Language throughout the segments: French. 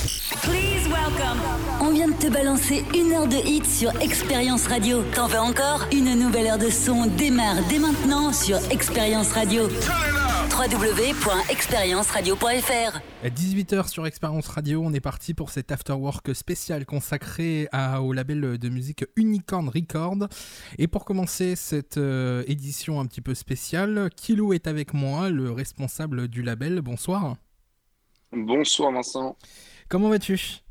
Please welcome. On vient de te balancer une heure de hit sur Expérience Radio. T'en veux encore? Une nouvelle heure de son démarre dès maintenant sur Expérience Radio. www.expérienceradio.fr 18h sur Expérience Radio, on est parti pour cet afterwork spécial consacré à, au label de musique Unicorn Record. Et pour commencer cette euh, édition un petit peu spéciale, Kilo est avec moi, le responsable du label. Bonsoir. Bonsoir Vincent. Comment vas-tu?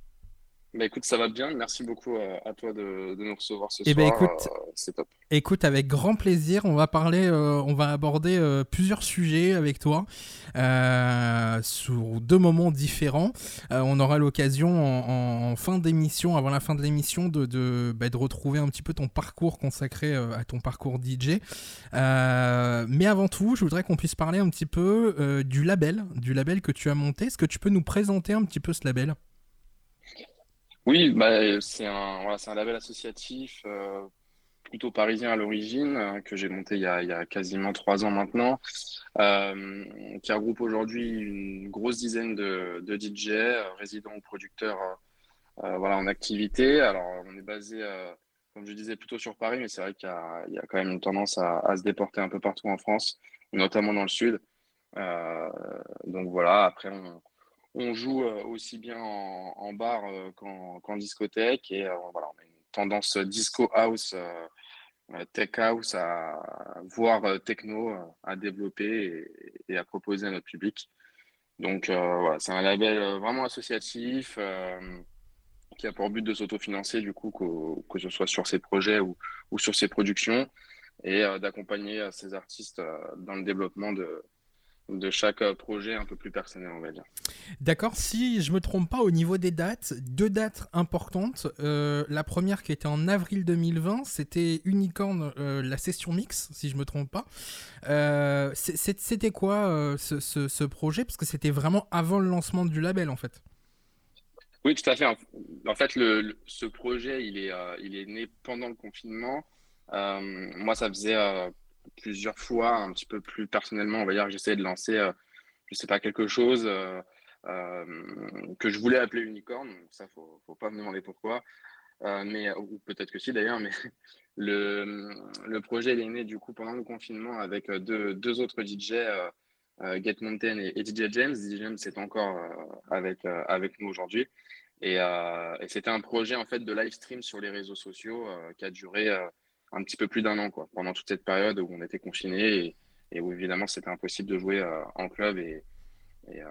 Bah écoute, ça va bien. Merci beaucoup euh, à, toi de, nous recevoir ce eh ben, soir. écoute, euh, c'est top. Écoute, avec grand plaisir, on va parler, euh, on va aborder plusieurs sujets avec toi sur deux moments différents. on aura l'occasion en, fin d'émission, avant la fin de l'émission, de, de, bah, de, retrouver un petit peu ton parcours consacré à ton parcours DJ. mais avant tout, je voudrais qu'on puisse parler un petit peu du label, du label que tu as monté. Est-ce que tu peux nous présenter un petit peu ce label? Oui, bah, c'est un, voilà, un label associatif euh, plutôt parisien à l'origine, euh, que j'ai monté il y, a, quasiment trois ans maintenant, euh, qui regroupe aujourd'hui une grosse dizaine de, de DJ, résidents ou producteurs voilà, en activité. Alors, on est basé, comme je disais, plutôt sur Paris, mais c'est vrai qu'il y, a quand même une tendance à, se déporter un peu partout en France, notamment dans le sud. donc voilà, après, on, on joue euh, aussi bien en, bar euh, qu'en discothèque et euh, voilà, on a une tendance disco house, tech house, à voir techno à développer et, à proposer à notre public. Donc voilà, c'est un label vraiment associatif qui a pour but de s'autofinancer du coup que, ce soit sur ses projets ou, ou sur ses productions et d'accompagner ces artistes dans le développement de, de chaque euh, projet un peu plus personnel, on va dire. D'accord, si je me trompe pas au niveau des dates, deux dates importantes. Euh, la première qui était en avril 2020, c'était Unicorn, euh, la session mix, si je me trompe pas. c'était quoi ce, projet? Parce que c'était vraiment avant le lancement du label en fait. Oui, tout à fait. En fait, le, ce projet, il est, il est né pendant le confinement. moi, ça faisait plusieurs fois, un petit peu plus personnellement, on va dire que j'essayais de lancer, euh, je sais pas, quelque chose euh, euh, que je voulais appeler unicorn. Ça, faut, faut pas me demander pourquoi. mais, ou peut-être que si d'ailleurs, mais le, le projet est né du coup pendant le confinement avec deux, deux autres DJ, Get Mountain et, DJ James. DJ James c'est encore avec, avec nous aujourd'hui. Et c'était un projet en fait de live stream sur les réseaux sociaux qui a duré un petit peu plus d'un an, quoi, pendant toute cette période où on était confinés et, où évidemment c'était impossible de jouer euh, en club et, et euh,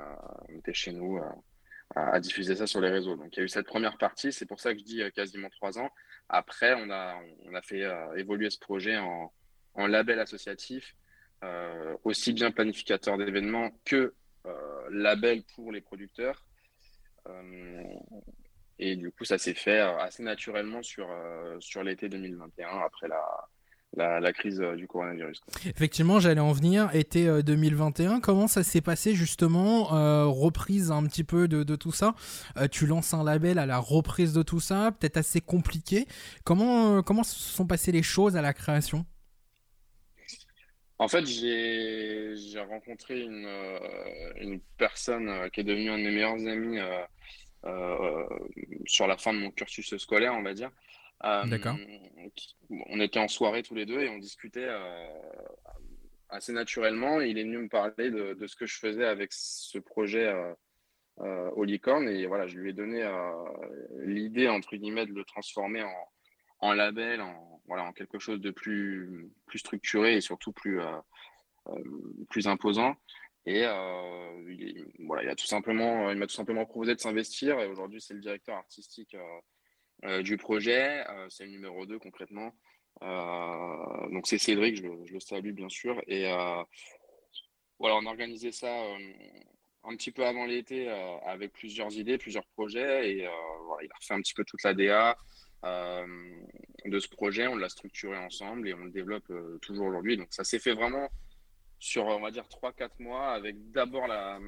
on était chez nous euh, à, diffuser ça sur les réseaux. Donc il y a eu cette première partie, c'est pour ça que je dis quasiment trois ans. Après, on a, on a fait évoluer ce projet en, en label associatif, aussi bien planificateur d'événements que label pour les producteurs. Et du coup, ça s'est fait euh, assez naturellement sur, euh, sur l'été 2021, après la, la, crise euh, du coronavirus. Effectivement, j'allais en venir. Été 2021, comment ça s'est passé justement Reprise un petit peu de, de tout ça? tu lances un label à la reprise de tout ça, peut-être assez compliqué. Comment, comment se sont passées les choses à la création? En fait, j'ai rencontré une, une personne qui est devenue un de mes meilleurs amis euh, sur la fin de mon cursus scolaire, on va dire. Euh, D'accord. On était en soirée tous les deux et on discutait euh, assez naturellement. il est venu me parler de, ce que je faisais avec ce projet euh, au licorne. Et voilà, je lui ai donné l'idée, entre guillemets, de le transformer en, en label, en, voilà, en quelque chose de plus, plus structuré et surtout plus, plus imposant. Et euh, il, voilà, il, a tout simplement, il m'a tout simplement proposé de s'investir. Et aujourd'hui, c'est le directeur artistique euh, euh, du projet. c'est le numéro 2 concrètement. donc c'est Cédric, je, le salue bien sûr. Et voilà, on a organisé ça un petit peu avant l'été avec plusieurs idées, plusieurs projets. Et il a refait un petit peu toute la DA de ce projet. On l'a structuré ensemble et on le développe toujours aujourd'hui. Donc ça s'est fait vraiment sur, on va dire, 3-4 mois, avec d'abord la,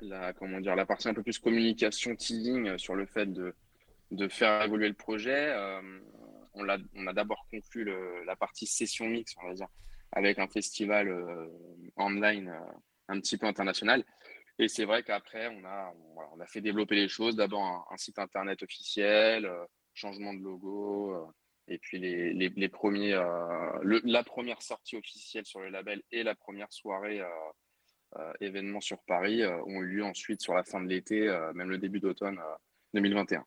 la, comment dire, la partie un peu plus communication, teasing sur le fait de, de faire évoluer le projet. Euh, on, a, on a d'abord conclu le, la partie session mix, on va dire, avec un festival euh, online euh, un petit peu international. Et c'est vrai qu'après, on a, on, a fait développer les choses. D'abord, un, site internet officiel, changement de logo, et puis les, les, premiers, la première sortie officielle sur le label et la première soirée événement sur Paris ont eu lieu ensuite sur la fin de l'été, même le début d'automne 2021.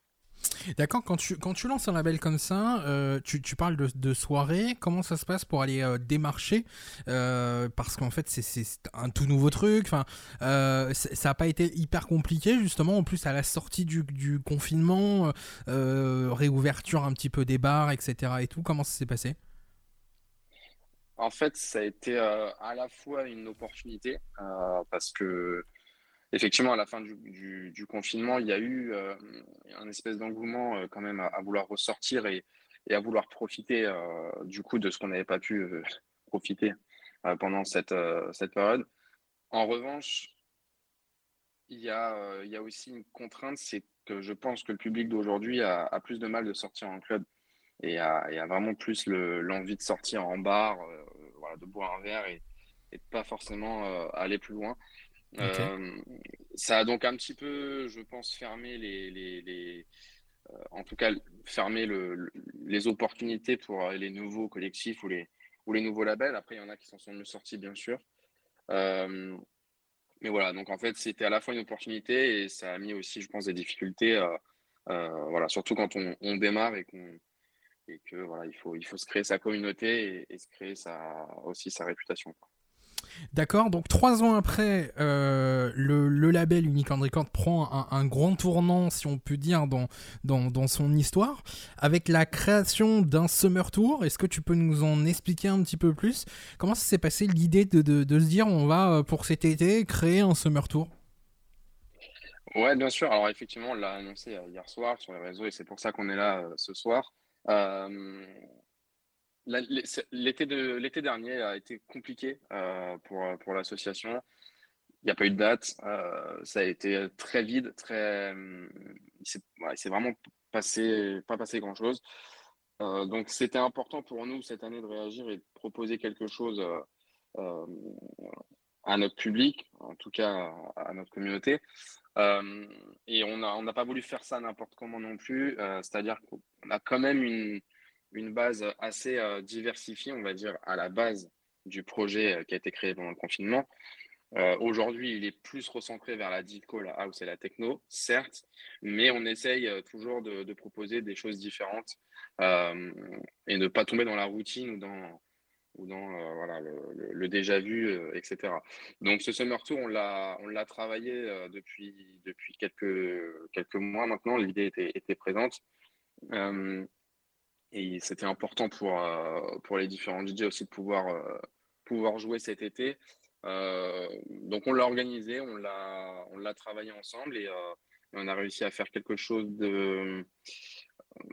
D'accord, quand tu, quand tu lances un label comme ça, euh, tu, tu, parles de, de, soirée, comment ça se passe pour aller euh, démarcher euh, Parce qu'en fait, c'est un tout nouveau truc, enfin, ça n'a pas été hyper compliqué, justement, en plus à la sortie du, du confinement, réouverture un petit peu des bars, etc. et tout, comment ça s'est passé? En fait, ça a été à la fois une opportunité, parce que effectivement, à la fin du, confinement, il y a eu euh, un espèce d'engouement euh, quand même à, vouloir ressortir et, à vouloir profiter euh, du coup de ce qu'on n'avait pas pu profiter pendant cette, période. En revanche, il y, a, aussi une contrainte, c'est que je pense que le public d'aujourd'hui a, plus de mal de sortir en club et a, vraiment plus l'envie de sortir en bar, de boire un verre et, et pas forcément aller plus loin. Euh, ça a donc un petit peu, je pense, fermé les, euh, en tout cas, fermé le, les opportunités pour les nouveaux collectifs ou les, ou les nouveaux labels. Après, il y en a qui s'en sont mieux sortis, bien sûr. Euh, mais voilà, donc en fait, c'était à la fois une opportunité et ça a mis aussi, je pense, des difficultés. voilà, surtout quand on, on démarre et qu'on et que voilà, il faut, il faut se créer sa communauté et, se créer sa, aussi sa réputation. D'accord, donc trois ans après, euh, le, label Unicorn Record prend un, grand tournant, si on peut dire, dans, dans, son histoire, avec la création d'un Summer Tour. Est-ce que tu peux nous en expliquer un petit peu plus? Comment ça s'est passé l'idée de, se dire on va, euh, pour cet été, créer un Summer Tour? Ouais, bien sûr. Alors effectivement, on l'a annoncé euh, hier soir sur les réseaux et c'est pour ça qu'on est là ce soir. L'été de dernier a été compliqué euh, pour, pour l'association. Il n'y a pas eu de date. Euh, ça a été très vide, très. Il s'est vraiment passé, pas passé grand chose. Euh, donc c'était important pour nous cette année de réagir et de proposer quelque chose à notre public, en tout cas à notre communauté. et on n'a on n'a pas voulu faire ça n'importe comment non plus. C'est-à-dire qu'on a quand même une une base assez euh, diversifiée, on va dire, à la base du projet euh, qui a été créé pendant le confinement. Euh, aujourd'hui, il est plus recentré vers la disco, la house et la techno, certes, mais on essaye toujours de, proposer des choses différentes et ne pas tomber dans la routine ou dans, ou dans voilà, le, déjà vu, etc. Donc ce Summer Tour, on l'a, on l'a travaillé depuis, depuis quelques, quelques mois maintenant, l'idée était, était présente. Et c'était important pour, euh, pour les différents DJ aussi de pouvoir, euh, pouvoir jouer cet été. Euh, donc on l'a organisé, on l'a, on l'a travaillé ensemble et on a réussi à faire quelque chose de,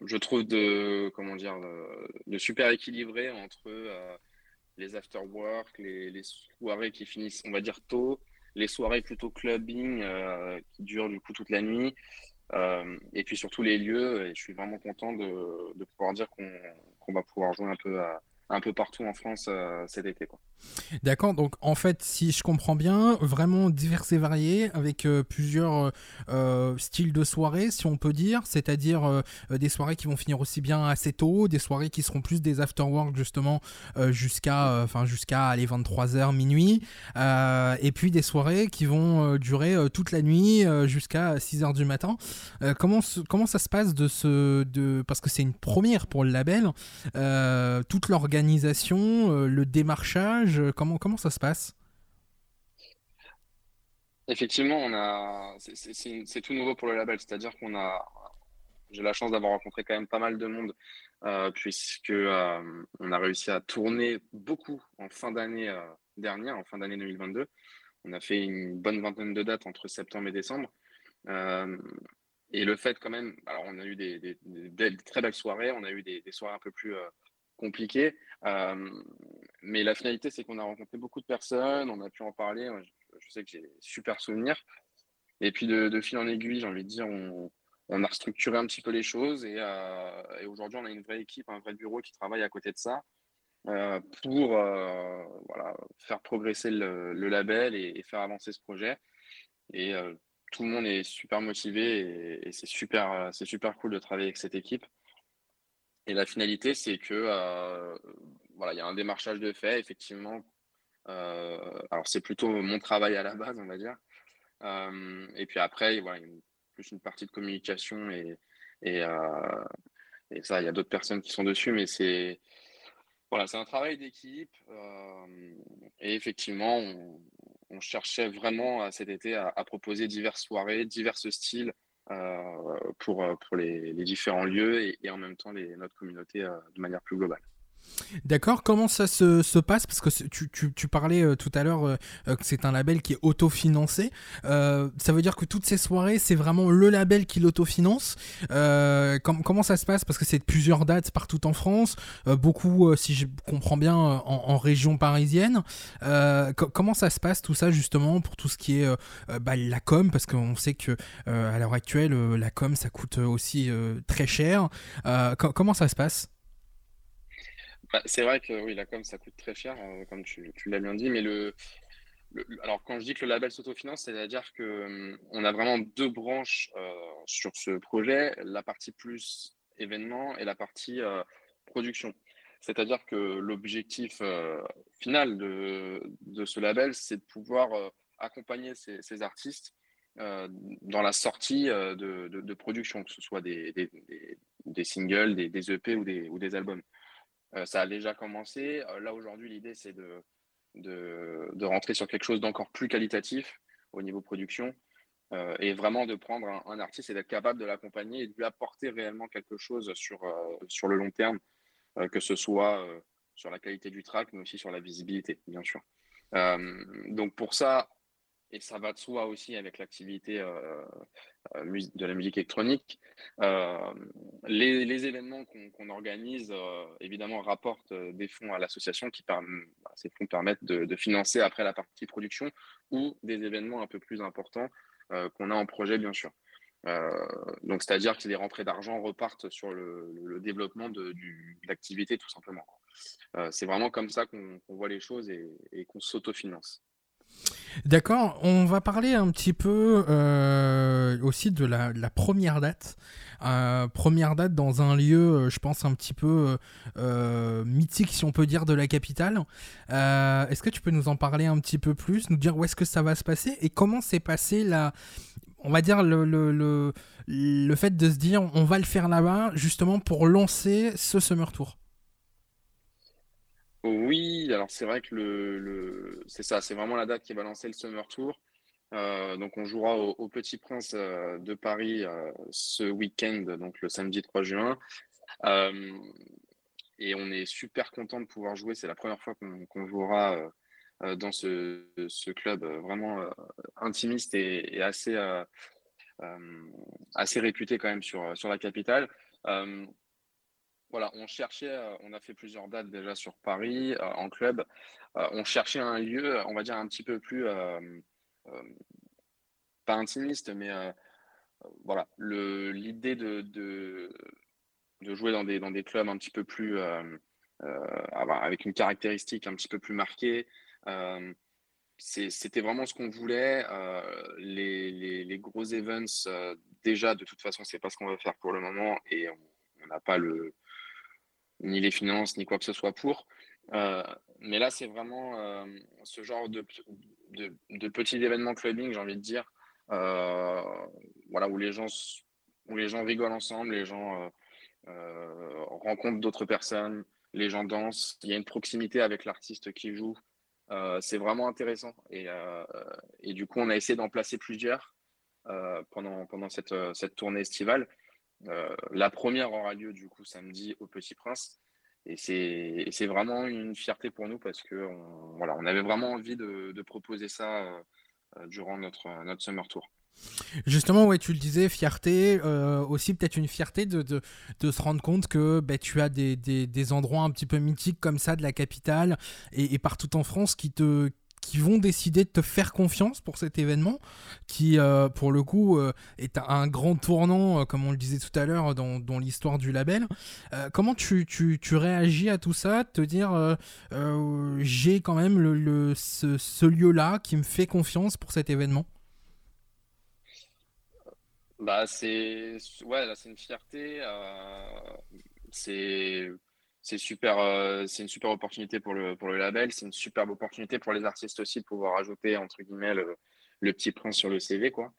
je trouve, de, comment dire, de, super équilibré entre les after-work, les, les, soirées qui finissent, on va dire, tôt, les soirées plutôt clubbing qui durent du coup toute la nuit, euh, et puis surtout les lieux, et je suis vraiment content de, pouvoir dire qu'on va pouvoir jouer un peu à, un peu partout en France euh, cet été. Quoi. D'accord, donc en fait, si je comprends bien, vraiment divers et varié, avec euh, plusieurs euh, styles de soirée, si on peut dire, c'est-à-dire des soirées qui vont finir aussi bien assez tôt, des soirées qui seront plus des after-work justement jusqu'à enfin jusqu'à aller 23h, minuit, et puis des soirées qui vont durer toute la nuit jusqu'à 6h du matin. comment, comment ça se passe de ce... De, parce que c'est une première pour le label, toute l'organisation euh, le démarchage euh, Comment, ça se passe? Effectivement, on a, c'est tout nouveau pour le label, c'est-à-dire qu'on a, j'ai la chance d'avoir rencontré quand même pas mal de monde, euh, puisque on a réussi à tourner beaucoup en fin d'année dernière, en fin d'année 2022. On a fait une bonne vingtaine de dates entre septembre et décembre. et le fait quand même, alors on a eu des, très belles soirées, on a eu des, soirées un peu plus compliqué. Euh, mais la finalité, c'est qu'on a rencontré beaucoup de personnes, on a pu en parler. Je, sais que j'ai super souvenirs. Et puis de, fil en aiguille, j'ai envie de dire, on, a restructuré un petit peu les choses et, euh, aujourd'hui, on a une vraie équipe, un vrai bureau qui travaille à côté de ça euh, pour voilà, faire progresser le, label et, faire avancer ce projet. Et tout le monde est super motivé et, c'est super, c'est super cool de travailler avec cette équipe. Et la finalité, c'est que voilà, il y a un démarchage de fait, effectivement. alors c'est plutôt mon travail à la base, on va dire. et puis après, voilà, plus une partie de communication et, et, et ça, il y a d'autres personnes qui sont dessus, mais c'est voilà, un travail d'équipe. et effectivement, on, cherchait vraiment cet été à, proposer diverses soirées, divers styles pour, pour les, différents lieux et, en même temps notre communauté de manière plus globale. D'accord, comment ça se, passe? Parce que tu, parlais euh, tout à l'heure euh, euh, que c'est un label qui est autofinancé. ça veut dire que toutes ces soirées, c'est vraiment le label qui l'autofinance? comment ça se passe? Parce que c'est plusieurs dates partout en France, beaucoup, si je comprends bien, en, région parisienne. comment ça se passe tout ça justement pour tout ce qui est bah, la com? Parce qu'on sait que à l'heure actuelle, la com, ça coûte aussi très cher. comment ça se passe? Bah, c'est vrai que oui, la com, ça coûte très cher, euh, comme tu, l'as bien dit, mais le, alors quand je dis que le label s'autofinance, c'est-à-dire que hum, a vraiment deux branches euh, sur ce projet, la partie plus événement et la partie euh, production. C'est-à-dire que l'objectif final de, de, ce label, c'est de pouvoir accompagner ces, artistes dans la sortie de, de, production, que ce soit des, des, des, singles, des, EP ou des, ou des albums. Euh, ça a déjà commencé. Euh, là, aujourd'hui, l'idée, c'est de, rentrer sur quelque chose d'encore plus qualitatif au niveau production euh, et vraiment de prendre un, artiste et d'être capable de l'accompagner et de lui apporter réellement quelque chose sur, sur le long terme, que ce soit sur la qualité du track, mais aussi sur la visibilité, bien sûr. donc pour ça, et ça va de soi aussi avec l'activité euh, euh, de la musique électronique. Euh, les, événements qu'on organise, évidemment, rapportent des fonds à l'association qui bah, ces fonds permettent de, financer après la partie production ou des événements un peu plus importants qu'on a en projet, bien sûr. donc, c'est-à-dire que les rentrées d'argent repartent sur le, développement de, l'activité, tout simplement. c'est vraiment comme ça qu'on voit les choses et, et qu'on s'autofinance. D'accord, on va parler un petit peu euh, aussi de la, première date. Euh, première date dans un lieu, euh, je pense, un petit peu mythique, si on peut dire, de la capitale. est-ce que tu peux nous en parler un petit peu plus, nous dire où est-ce que ça va se passer et comment s'est passé la, on va dire le, le, le, fait de se dire on va le faire là-bas justement pour lancer ce Summer Tour? Oui, alors c'est vrai que le, c'est ça, c'est vraiment la date qui va lancer le Summer Tour. Euh, donc on jouera au, Petit Prince euh, de Paris euh, ce week-end, donc le samedi 3 juin. et on est super content de pouvoir jouer. C'est la première fois qu'on jouera dans ce, club vraiment intimiste et, assez, réputé quand même sur la capitale voilà, on cherchait, euh, on a fait plusieurs dates déjà sur Paris euh, en club. Euh, on cherchait un lieu, on va dire un petit peu plus, pas intimiste, mais voilà, l'idée de, de, jouer dans des, dans des clubs un petit peu plus, avec une caractéristique un petit peu plus marquée. C'était vraiment ce qu'on voulait. Les, les, gros events, déjà, de toute façon, c'est pas ce qu'on va faire pour le moment et on n'a pas le, ni les finances, ni quoi que ce soit pour. Euh, mais là, c'est vraiment euh, ce genre de, de, petits événements clubbing, j'ai envie de dire, euh, voilà, où les gens où les gens rigolent ensemble, les gens rencontrent d'autres personnes, les gens dansent, il y a une proximité avec l'artiste qui joue. c'est vraiment intéressant. Et, et, du coup, on a essayé d'en placer plusieurs pendant, pendant cette, cette tournée estivale. Euh, la première aura lieu du coup samedi au Petit Prince. Et c'est vraiment une fierté pour nous parce que voilà, on avait vraiment envie de, proposer ça euh, euh, durant notre, notre Summer Tour. Justement, ouais, tu le disais, fierté, aussi peut-être une fierté de, de, se rendre compte que bah, tu as des, des, des, endroits un petit peu mythiques comme ça de la capitale et partout en France qui te, qui vont décider de te faire confiance pour cet événement, qui euh, pour le coup euh, est un grand tournant, euh, comme on le disait tout à l'heure, dans, l'histoire du label. comment tu, tu, réagis à tout ça, te dire j'ai quand même le, ce, ce lieu-là qui me fait confiance pour cet événement? Bah, c'est ouais, c'est une fierté. c'est c'est super, euh, une super opportunité pour le, pour le label. C'est une superbe opportunité pour les artistes aussi de pouvoir ajouter, entre guillemets, le, petit prince sur le CV. Quoi.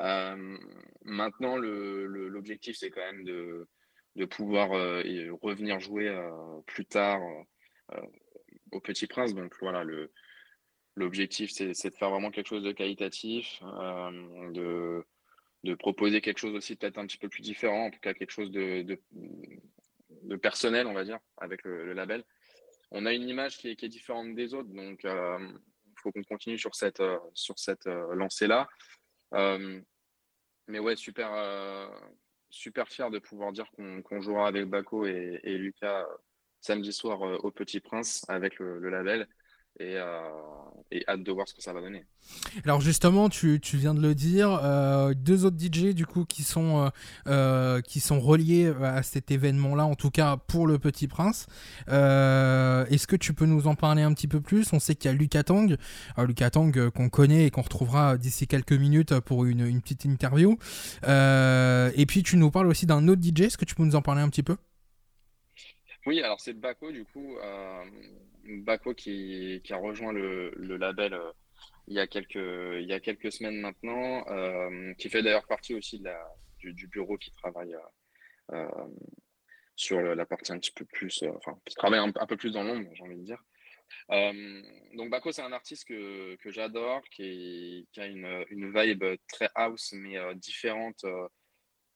Euh, maintenant, l'objectif, c'est quand même de, de pouvoir euh, revenir jouer plus tard au Petit Prince. Donc voilà, l'objectif, c'est, de faire vraiment quelque chose de qualitatif, de, de proposer quelque chose aussi peut-être un petit peu plus différent, en tout cas quelque chose de personnel, on va dire, avec le, label. On a une image qui est, différente des autres, donc il euh, faut qu'on continue sur cette, euh, euh, lancée-là. mais ouais, super, fier de pouvoir dire qu'on jouera avec Baco et, et Lucas samedi soir au Petit Prince avec le label. Euh, et, hâte de voir ce que ça va donner. Alors justement, tu, tu viens de le dire, euh, deux autres DJ du coup qui sont, euh, qui sont reliés à cet événement-là, en tout cas pour le Petit Prince. Est-ce que tu peux nous en parler un petit peu plus? On sait qu'il y a Lucas Tang, Lucas Tang qu'on connaît et qu'on retrouvera d'ici quelques minutes pour une, une petite interview. et puis tu nous parles aussi d'un autre DJ, est-ce que tu peux nous en parler un petit peu? Oui, alors c'est Baco du coup. Bako qui, a rejoint le, label euh, il, y a quelques, il y a quelques semaines maintenant, euh, qui fait d'ailleurs partie aussi de du, bureau qui travaille euh, sur la partie un petit peu plus, qui travaille un, peu plus dans l'ombre, j'ai envie de dire. donc Bako, c'est un artiste que, j'adore, qui, qui, a une, une, vibe très house, mais différente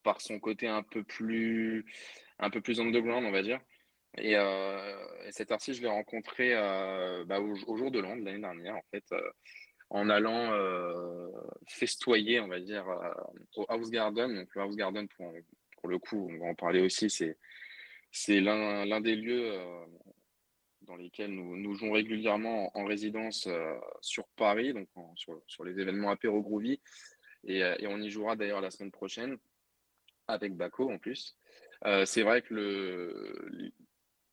par son côté un peu plus, un peu plus underground, on va dire. Euh, et, cet artiste, je l'ai rencontré euh, bah, au, jour de l'an l'année dernière, en fait, euh, en allant festoyer, on va dire, au House Garden. Donc, le House Garden, pour, pour le coup, on va en parler aussi, c'est, c'est l'un, des lieux dans lesquels nous, jouons régulièrement en, résidence sur Paris, donc sur, sur, les événements apéro Groovy. Et, et, on y jouera d'ailleurs la semaine prochaine avec Baco en plus. c'est vrai que le,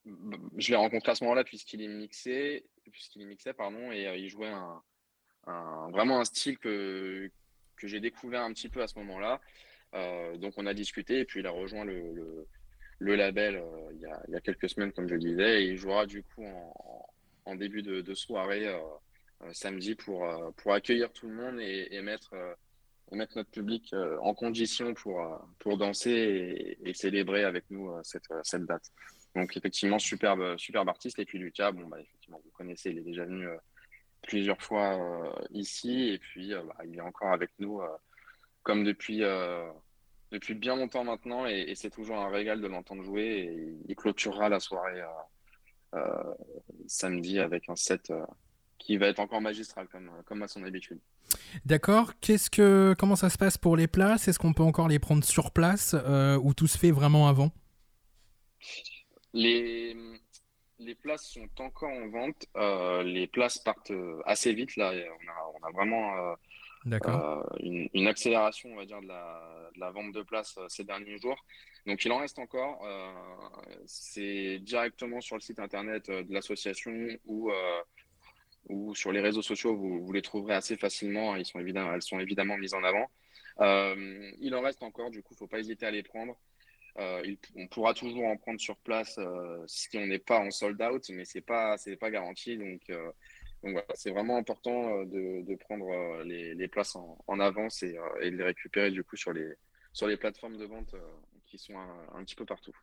je l'ai rencontré à ce moment-là puisqu'il est mixé, puisqu'il mixé, pardon, et euh, il jouait vraiment un style que, que j'ai découvert un petit peu à ce moment-là. Euh, donc on a discuté et puis il a rejoint le, le, label euh, il, y a, y a, quelques semaines, comme je le disais, et il jouera du coup en, en début de, soirée samedi pour, pour accueillir tout le monde et, mettre mettre notre public en condition pour, pour danser et, et célébrer avec nous cette, cette date. Donc effectivement, superbe, superbe artiste. Et puis Lucas, bon, bah, effectivement, vous connaissez, il est déjà venu euh, plusieurs fois euh, ici. Et puis, euh, bah, il est encore avec nous comme depuis, depuis bien longtemps maintenant. Et, c'est toujours un régal de l'entendre jouer. Et il clôturera la soirée samedi avec un set qui va être encore magistral comme, comme à son habitude. D'accord. Qu'est-ce que, comment ça se passe pour les places? Est-ce qu'on peut encore les prendre sur place ou tout se fait vraiment avant? Les, les places sont encore en vente. Euh, les places partent euh, assez vite. Là, on a, on a vraiment euh, une, une, accélération, on va dire, de la, de la vente de places ces derniers jours. Donc, il en reste encore. c'est directement sur le site internet de l'association ou, ou sur les réseaux sociaux. Vous, vous, les trouverez assez facilement. Ils sont évidemment, elles sont évidemment mises en avant. il en reste encore. Du coup, il ne faut pas hésiter à les prendre. Euh, on pourra toujours en prendre sur place euh, si on n'est pas en sold out, mais c'est pas pas garanti. Donc, euh, c'est vraiment important de, prendre les, places en, avance et, et, de les récupérer du coup sur les sur les plateformes de vente qui sont un, petit peu partout.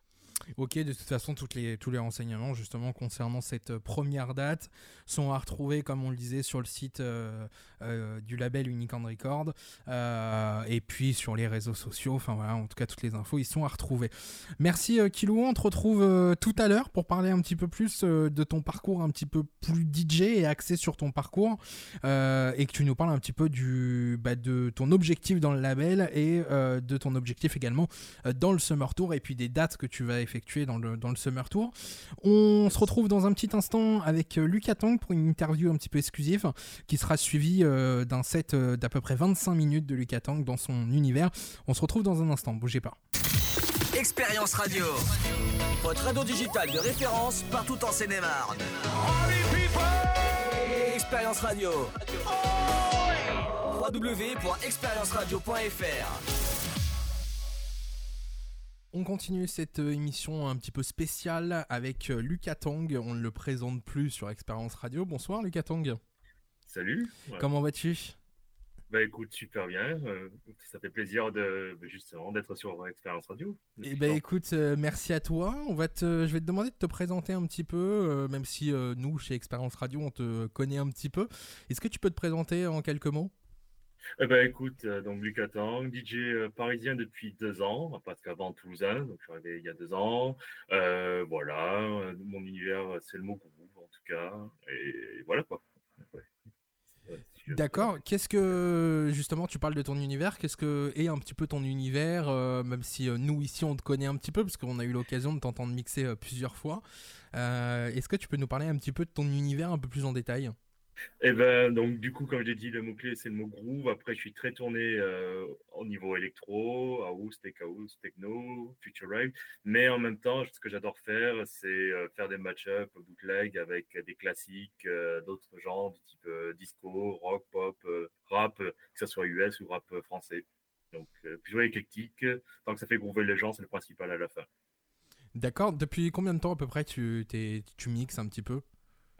Ok, de toute façon, toutes les, tous les renseignements justement concernant cette première date sont à retrouver, comme on le disait, sur le site euh, euh, du label Unicorn Record euh, et puis sur les réseaux sociaux. Enfin voilà, en tout cas, toutes les infos, ils sont à retrouver. Merci Kilou, on te retrouve tout à l'heure pour parler un petit peu plus de ton parcours un petit peu plus DJ et axé sur ton parcours et que tu nous parles un petit peu du, bah, de ton objectif dans le label et de ton objectif également dans le Summer Tour et puis des dates que tu vas effectuer dans le, dans le Summer Tour. On se retrouve dans un petit instant avec Lucas Tang pour une interview un petit peu exclusive qui sera suivie euh, d'un set euh, d'à peu près 25 minutes de Lucas Tang dans son univers. On se retrouve dans un instant, bougez pas. Expérience Radio, votre radio digitale de référence partout en Seine-et-Marne. Expérience Radio. www.expérienceradio.fr On continue cette euh, émission un petit peu spéciale avec euh, Lucas Tong. On ne le présente plus sur Expérience Radio. Bonsoir Lucas Tong. Salut. Comment vas-tu? Bah écoute, super bien. Euh, ça fait plaisir de justement d'être sur Expérience Radio. Eh ben écoute, merci à toi. On va te, je vais te demander de te présenter un petit peu, même si nous chez Expérience Radio on te connaît un petit peu. Est-ce que tu peux te présenter en quelques mots? Eh ben, écoute, euh, donc Lucas Tang, DJ euh, parisien depuis deux ans, parce qu'avant Toulousain, donc je suis arrivé il y a deux ans. Euh, voilà, mon univers, c'est le mot groove en tout cas, et, voilà quoi. D'accord. Qu'est-ce que justement tu parles de ton univers Qu'est-ce que est un petit peu ton univers Même si nous ici on te connaît un petit peu parce qu'on a eu l'occasion de t'entendre mixer plusieurs fois. Est-ce que tu peux nous parler un petit peu de ton univers un peu plus en détail? Et eh ben, donc, du coup, comme j'ai dit, le mot-clé, c'est le mot groove. Après, je suis très tourné euh, au niveau électro, house, tech house, techno, future rave. Mais en même temps, ce que j'adore faire, c'est euh, faire des match-up, bootleg avec des classiques euh, d'autres genres, du type disco, rock, pop, rap, que ce soit US ou rap français. Donc, plutôt éclectique. Tant que ça fait groover les gens, c'est le principal à la fin. D'accord. Depuis combien de temps à peu près tu, tu mixes un petit peu?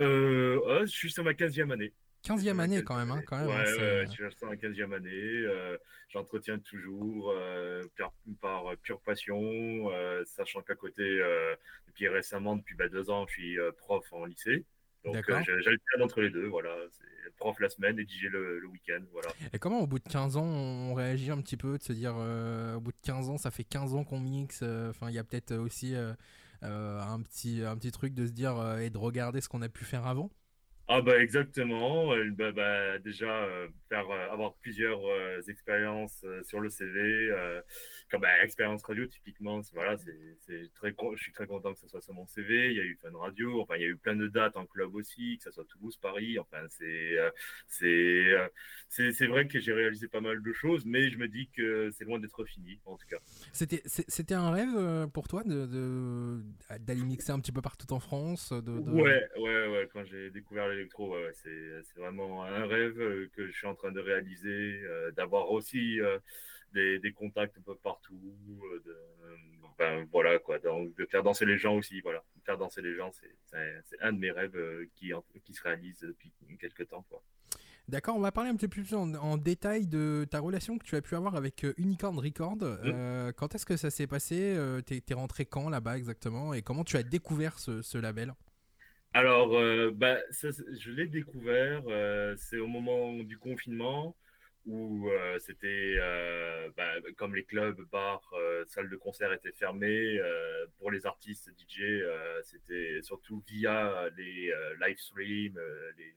Euh, je suis sur ma 15e année. 15e année quand même, hein, quand même. Ouais, hein, ouais, je suis sur ma 15e année. Euh, J'entretiens toujours euh, par, par, pure passion, euh, sachant qu'à côté, depuis récemment, depuis bah, deux ans, je suis prof en lycée. Donc j'alterne entre les deux, voilà. Prof la semaine et DJ le, le week-end, voilà. Et comment au bout de 15 ans on réagit un petit peu, de se dire au bout de 15 ans, ça fait 15 ans qu'on mixe, enfin il y a peut-être aussi un, petit, un petit truc de se dire euh, et de regarder ce qu'on a pu faire avant ah bah exactement, euh, bah, bah, déjà faire avoir plusieurs expériences sur le CV, comme bah, expérience radio typiquement, voilà, c'est très je suis très content que ce soit sur mon CV. Il y a eu Fun Radio, enfin il y a eu plein de dates en club aussi, que ce soit Toulouse, Paris, enfin c'est c'est c'est vrai que j'ai réalisé pas mal de choses, mais je me dis que c'est loin d'être fini en tout cas. C'était c'était un rêve pour toi de d'aller mixer un petit peu partout en France, de, Ouais ouais ouais quand j'ai découvert les c'est vraiment un rêve euh, que je suis en train de réaliser, euh, d'avoir aussi euh, des, contacts un peu partout, de, voilà quoi, de faire danser les gens aussi, voilà, faire danser les gens, c'est un de mes rêves qui, qui se réalise depuis quelques temps, quoi. D'accord, on va parler un petit peu plus en, détail de ta relation que tu as pu avoir avec Unicorn Record. Mmh. quand est-ce que ça s'est passé T'es es rentré quand là-bas exactement Et comment tu as découvert ce label? Alors, euh, bah, je l'ai découvert, euh, c'est au moment du confinement où euh, c'était bah, comme les clubs, bars, salles de concert étaient fermées. pour les artistes DJ, c'était surtout via les live streams, les,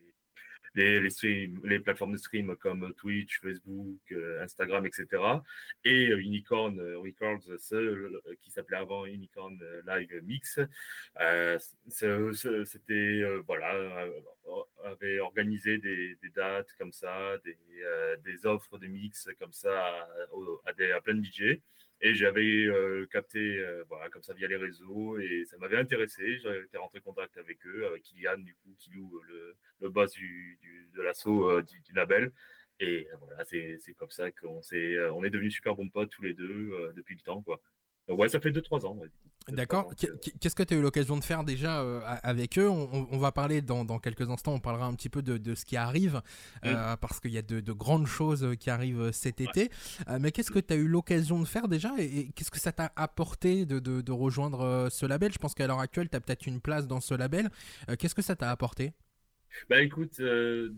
les, plateformes de stream comme Twitch, Facebook, euh, Instagram, etc. Et euh, Unicorn euh, Records, qui s'appelait avant Unicorn Live Mix, c'était, voilà, avait organisé des, dates comme ça, des, des offres de mix comme ça à, plein de DJ. Et j'avais euh, capté euh, voilà, comme ça via les réseaux et ça m'avait intéressé. J'avais été rentré en contact avec eux, avec Kylian, du coup, qui loue le, le boss du, de l'assaut euh, du, label. Et voilà, c'est comme ça qu'on est, est devenus super bons potes tous les deux depuis le temps. Quoi. Donc, ouais, ça fait 2-3 ans. D'accord. Qu'est-ce que tu as eu l'occasion de faire déjà euh, avec eux? On, va parler dans, quelques instants, on parlera un petit peu de, ce qui arrive, euh, mm. parce qu'il y a de, grandes choses qui arrivent cet été. Euh, mais qu'est-ce que tu as eu l'occasion de faire déjà? Et, qu'est-ce que ça t'a apporté de, rejoindre ce label? Je pense qu'à l'heure actuelle, tu as peut-être une place dans ce label. qu'est-ce que ça t'a apporté? Bah écoute, euh,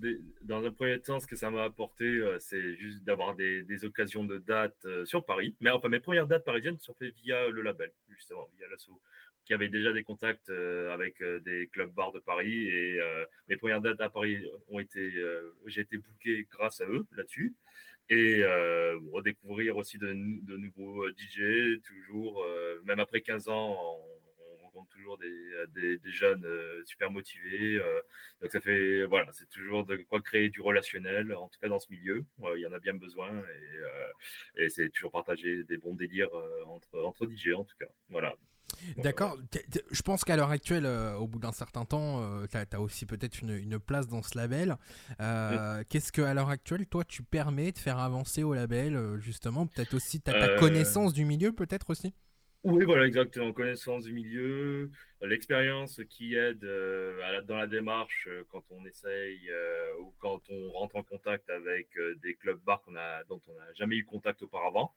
dans un premier temps, ce que ça m'a apporté, euh, c'est juste d'avoir des, occasions de dates euh, sur Paris. Mais enfin, mes premières dates parisiennes sont faites via le label, justement, via l'assaut, qui avait déjà des contacts avec des clubs bars de Paris. Et mes premières dates à Paris ont été, j'ai été booké grâce à eux là-dessus. Et redécouvrir aussi de, nouveaux DJ, toujours, même après 15 ans, toujours des, des, jeunes euh, super motivés. Euh, donc ça fait, voilà, c'est toujours de quoi créer du relationnel, en tout cas dans ce milieu. il y en a bien besoin et, euh, et c'est toujours partager des bons délires entre, entre DJ en tout cas. Voilà. D'accord. Je pense qu'à l'heure actuelle, au bout d'un certain temps, tu as, aussi peut-être une, une, place dans ce label. Qu'est-ce que à l'heure actuelle, toi, tu permets de faire avancer au label, justement Peut-être aussi, tu as ta connaissance du milieu, peut-être aussi? Oui, voilà, exactement. Connaissance du milieu, l'expérience qui aide dans la démarche quand on essaye ou quand on rentre en contact avec des clubs bars dont on n'a jamais eu contact auparavant.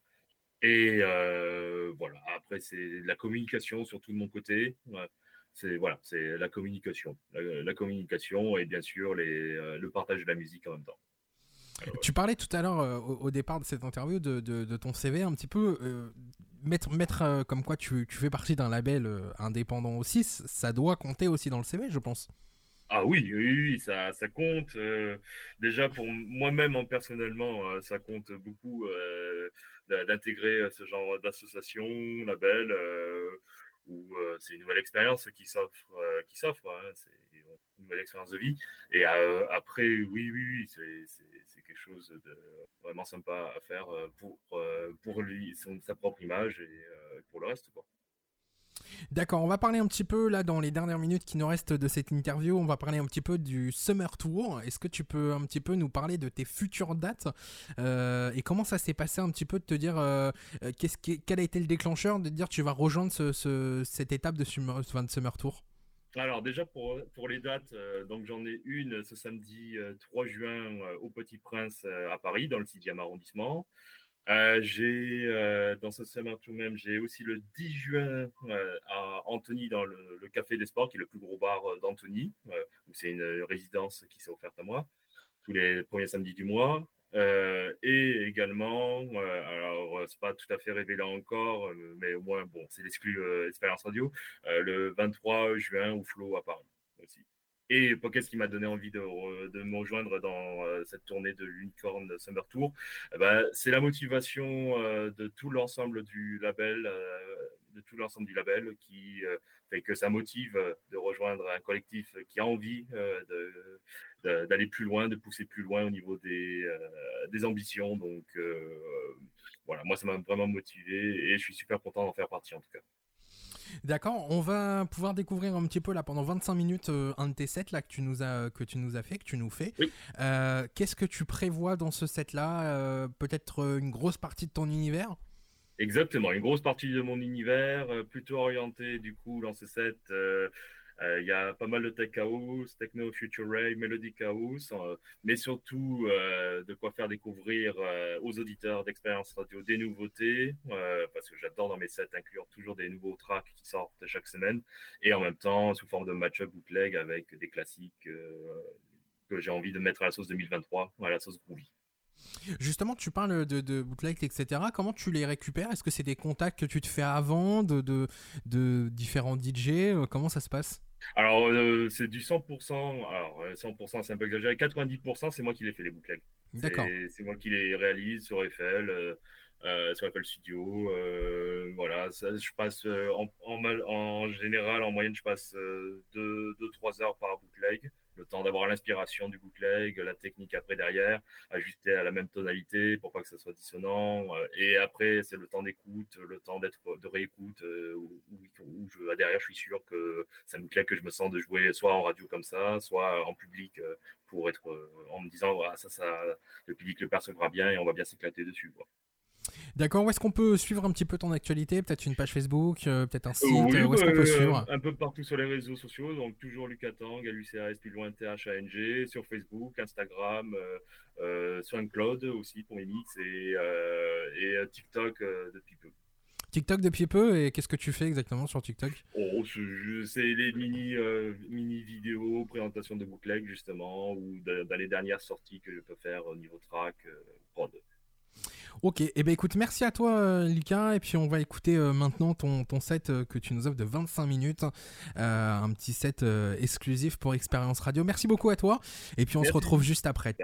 Et voilà, après, c'est la communication, surtout de mon côté c'est voilà, la communication, la, communication et bien sûr euh, le partage de la musique en même temps. Tu parlais tout à l'heure euh, au, départ de cette interview de, ton CV un petit peu euh, mettre mettre comme quoi tu, fais partie d'un label indépendant aussi, ça doit compter aussi dans le CV, je pense. Ah oui, oui, ça, ça compte. déjà pour moi-même hein, personnellement, ça compte beaucoup d'intégrer ce genre d'association, label où euh, c'est une nouvelle expérience qui s'offre, euh, qui s'offre. Hein, une nouvelle expérience de vie. Et euh, après, oui, oui, oui, c'est chose de vraiment sympa à faire pour, pour lui, sa propre image et pour le reste. D'accord, on va parler un petit peu là dans les dernières minutes qui nous restent de cette interview, on va parler un petit peu du Summer Tour. Est-ce que tu peux un petit peu nous parler de tes futures dates euh, et comment ça s'est passé un petit peu de te dire euh, euh, qu'est-ce quel a été le déclencheur de dire tu vas rejoindre cette étape de Summer Tour? Alors déjà pour, pour les dates, donc j'en ai une ce samedi 3 juin au Petit Prince à Paris dans le 6e arrondissement. Euh, j'ai euh, dans ce summer tout même, j'ai aussi le 10 juin euh, à Antony dans le, Café des Sports, qui est le plus gros bar d'Antony, c'est une résidence qui s'est offerte à moi tous les premiers samedis du mois. Et également, alors c'est pas tout à fait révélé encore, mais au moins bon, c'est l'exclu expérience radio, le 23 juin au Flow à Paris aussi. Et qu'est-ce qui m'a donné envie de, de, me rejoindre dans euh, cette tournée de l'Unicorn Summer Tour? Eh ben, C'est la motivation euh, de tout l'ensemble du label, euh, de tout l'ensemble du label qui fait que ça motive de rejoindre un collectif qui a envie d'aller plus loin, de pousser plus loin au niveau des, des ambitions. Donc voilà, moi ça m'a vraiment motivé et je suis super content d'en faire partie en tout cas. D'accord, on va pouvoir découvrir un petit peu là pendant 25 minutes euh, un de tes sets là que tu nous as que tu nous as fait, que tu nous fais. Euh, qu'est-ce que tu prévois dans ce set là euh, Peut-être une grosse partie de ton univers? Exactement, une grosse partie de mon univers, plutôt orienté du coup dans ce set euh, il y a pas mal de tech house, techno, future ray, melodic house, euh, mais surtout euh, de quoi faire découvrir aux auditeurs d'expérience radio des nouveautés, parce que j'adore dans mes sets inclure toujours des nouveaux tracks qui sortent chaque semaine, et en même temps sous forme de match-up bootleg avec des classiques que j'ai envie de mettre à la sauce 2023, à la sauce groovy. Justement, tu parles de, de bootleg, etc. Comment tu les récupères? Est-ce que c'est des contacts que tu te fais avant de, de, de différents DJ Comment ça se passe? Alors, euh, c'est du 100%. Alors, 100%, c'est un peu exagéré. 90%, c'est moi qui les fais les bootlegs. D'accord. C'est moi qui les réalise sur Eiffel, euh, euh, sur Eiffel Studio. voilà, je passe en, en, en, général, en moyenne, je passe 2-3 heures par bootleg le temps d'avoir l'inspiration du bootleg, la technique après derrière, ajuster à la même tonalité pour pas que ça soit dissonant. Euh, et après, c'est le temps d'écoute, le temps d'être de réécoute, euh, où, je, derrière, je suis sûr que ça me plaît que je me sens de jouer soit en radio comme ça, soit en public euh, pour être en me disant, voilà, ça, ça, le public le percevra bien et on va bien s'éclater dessus. D'accord, où est-ce qu'on peut suivre un petit peu ton actualité? Peut-être une page Facebook, euh, peut-être un site Où est-ce qu'on peut euh, suivre? Un peu partout sur les réseaux sociaux, donc toujours Lucas Tang, LUCAS, plus loin THANG, sur Facebook, Instagram, euh, sur SoundCloud aussi pour mes mix et, et TikTok depuis peu. TikTok depuis peu et qu'est-ce que tu fais exactement sur TikTok? Oh, c'est les mini, mini vidéos, présentations de bootleg justement, ou dans les dernières sorties que je peux faire au niveau track, prod. Ok, et eh ben écoute, merci à toi euh, Lucas, et puis on va écouter euh, maintenant ton, ton set euh, que tu nous offres de 25 minutes, un petit set exclusif pour Expérience Radio. Merci beaucoup à toi, et puis on se retrouve juste après.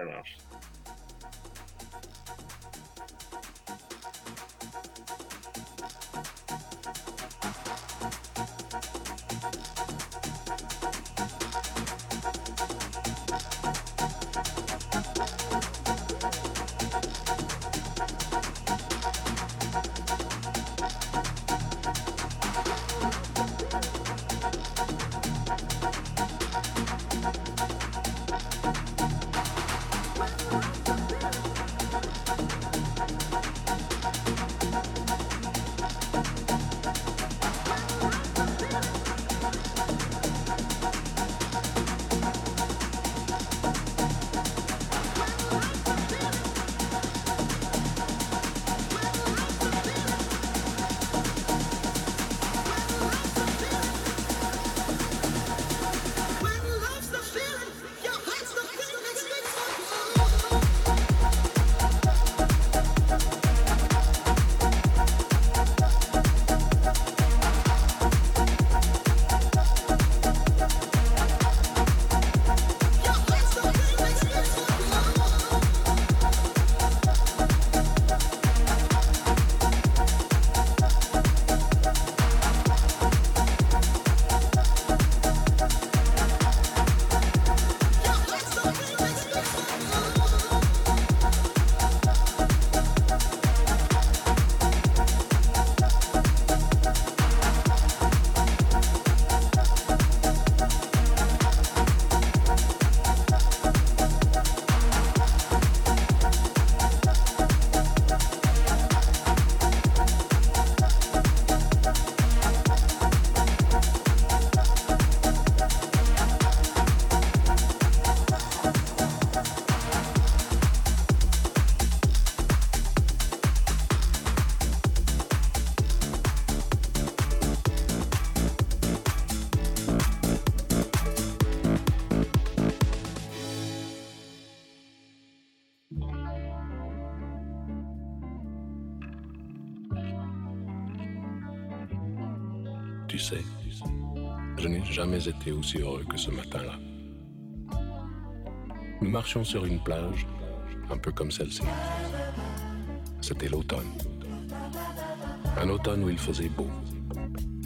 Jamais été aussi heureux que ce matin-là. Nous marchions sur une plage, un peu comme celle-ci. C'était l'automne. Un automne où il faisait beau.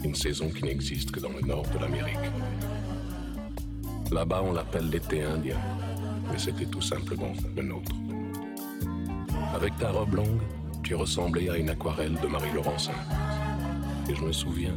Une saison qui n'existe que dans le nord de l'Amérique. Là-bas, on l'appelle l'été indien, mais c'était tout simplement le nôtre. Avec ta robe longue, tu ressemblais à une aquarelle de Marie Laurencin. Et je me souviens,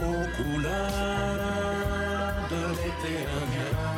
Aux couleurs de l'été indien.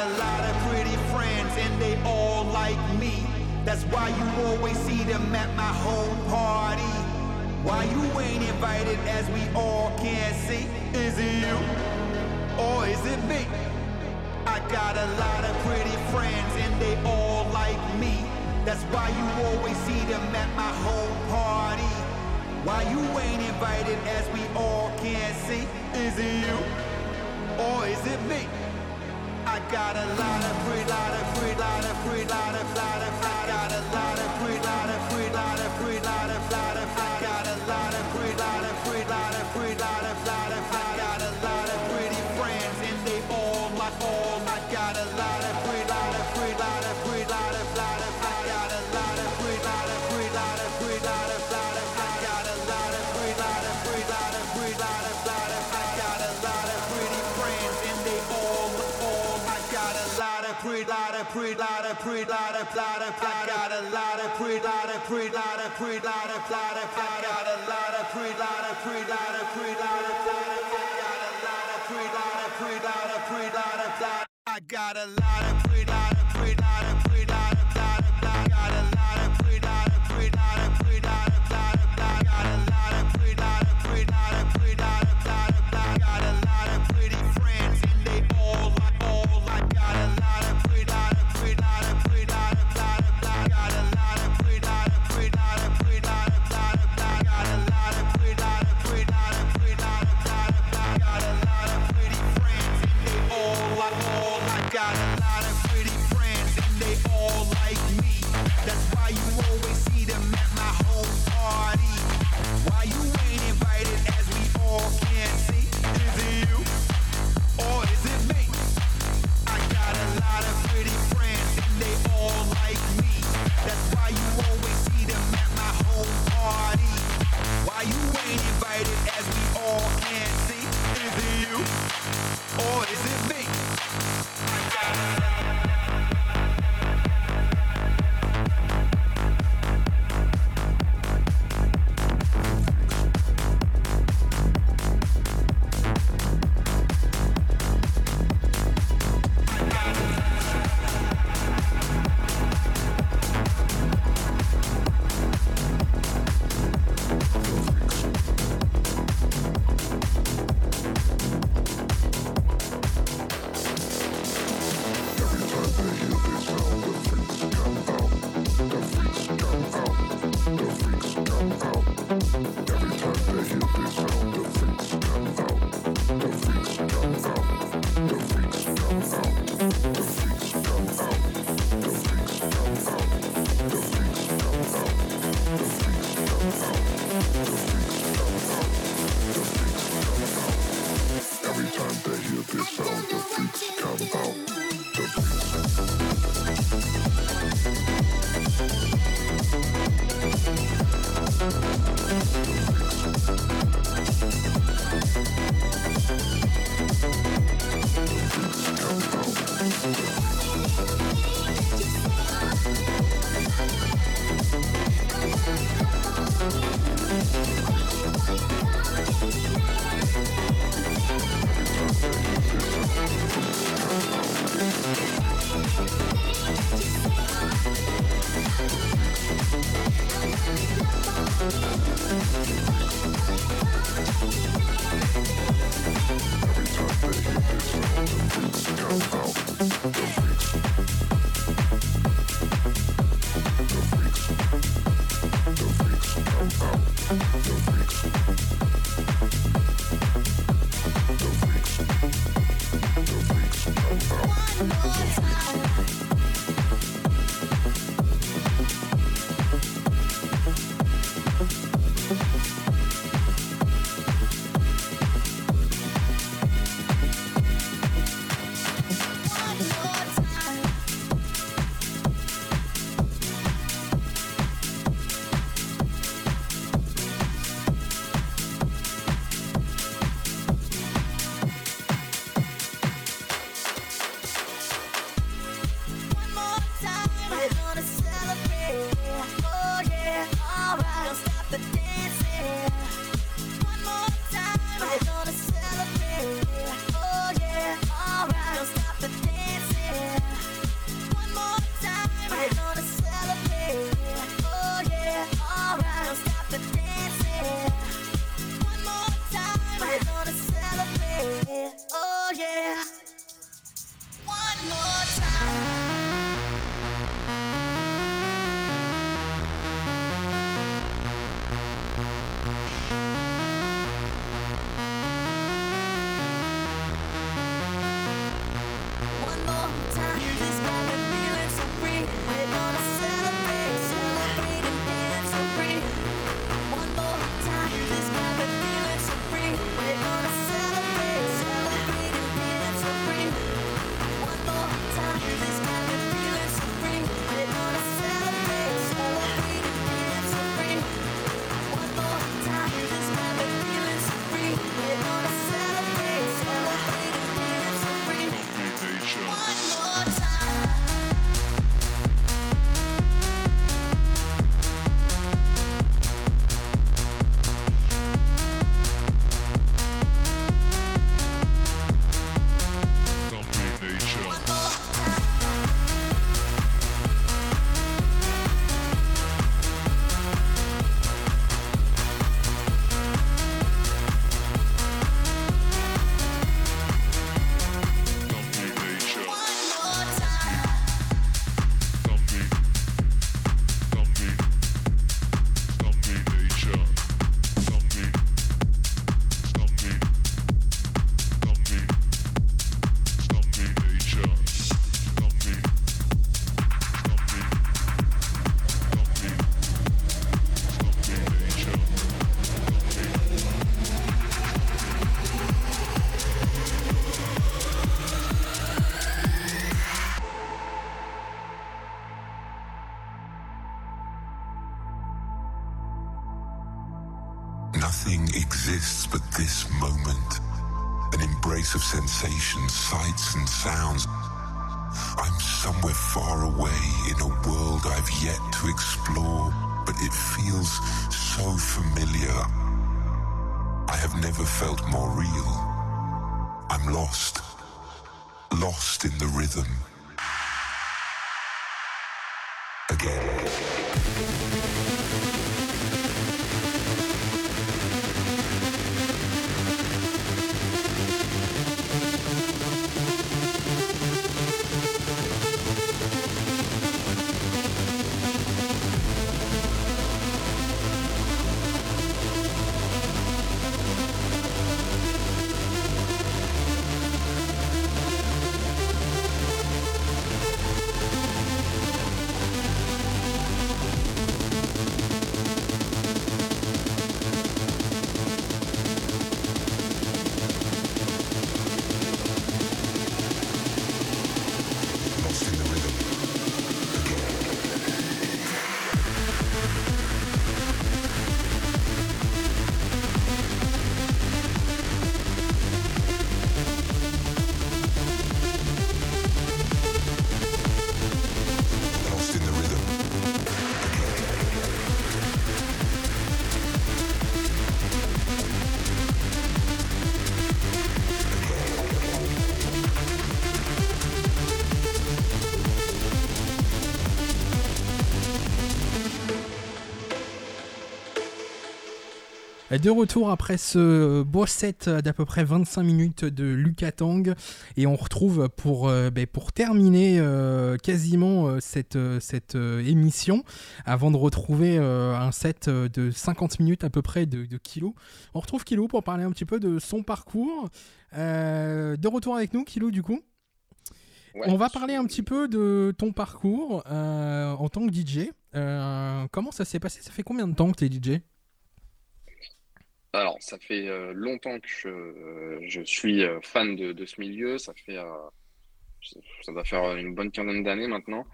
a lot of pretty friends and they all like me. That's why you always De retour après ce beau set d'à peu près 25 minutes de Lucas Tang et on retrouve pour, euh, ben, pour terminer euh, quasiment euh, cette, cette émission avant de retrouver un set de 50 minutes à peu près de, de Kilo. On retrouve Kilo pour parler un petit peu de son parcours. De retour avec nous Kilo du coup. Ouais. On va parler un petit peu de ton parcours en tant que DJ. Comment ça s'est passé? Ça fait combien de temps que tu es DJ Alors, ça fait euh, longtemps que je, euh, suis euh, fan de, ce milieu. Ça fait, ça doit faire une bonne quinzaine d'années maintenant.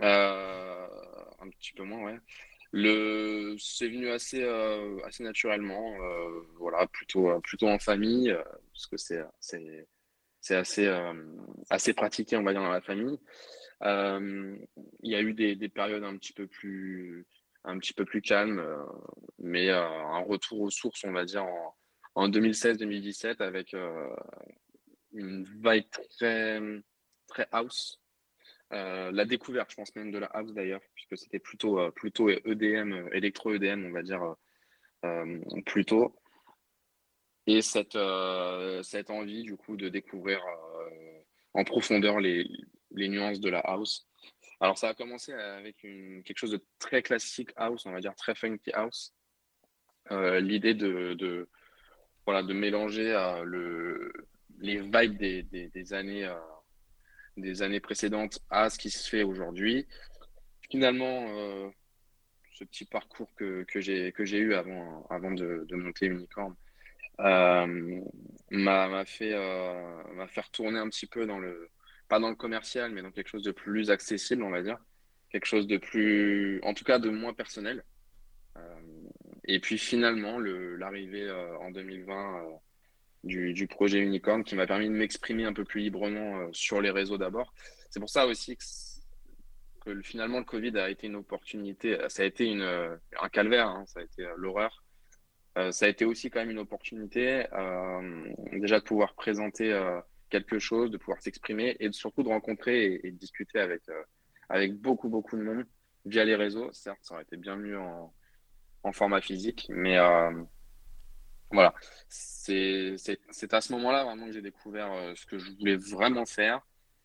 Un petit peu moins, ouais. Le, c'est venu assez, assez naturellement, voilà, plutôt, plutôt en famille, parce que c'est, c'est, c'est assez, assez pratiqué, on va dire, dans la famille. Il y a eu des périodes un petit peu plus, un petit peu plus calmes, euh, mais euh, un retour aux sources, on va dire, en, en 2016-2017 avec euh, une vibe très, très house. La découverte, je pense même de la house d'ailleurs, puisque c'était plutôt, plutôt EDM, électro-EDM, on va dire, plutôt. Et cette, cette envie, du coup, de découvrir en profondeur les, les nuances de la house. Alors, ça a commencé avec quelque chose de très classique house, on va dire très funky house. Euh, L'idée de, voilà, de mélanger euh, le, les vibes des, années, euh, des années précédentes à ce qui se fait aujourd'hui. Finalement, ce petit parcours que, que j'ai eu avant, avant de, monter Unicorn m'a fait, fait retourner un petit peu dans le, pas dans le commercial, mais dans quelque chose de plus accessible, on va dire. Quelque chose de plus, en tout cas, de moins personnel. Euh, et puis finalement, le- l'arrivée euh, en 2020 euh, du, projet Unicorn qui m'a permis de m'exprimer un peu plus librement sur les réseaux d'abord. C'est pour ça aussi que, finalement le Covid a été une opportunité, ça a été un calvaire, hein, ça a été l'horreur. Ça a été aussi quand même une opportunité déjà de pouvoir présenter quelque chose, de pouvoir s'exprimer et surtout de rencontrer et, de discuter avec, euh, avec beaucoup, beaucoup de monde via les réseaux. Certes, ça aurait été bien mieux en, format physique, mais euh, voilà. C'est à ce moment-là vraiment que j'ai découvert euh, ce que je voulais vraiment faire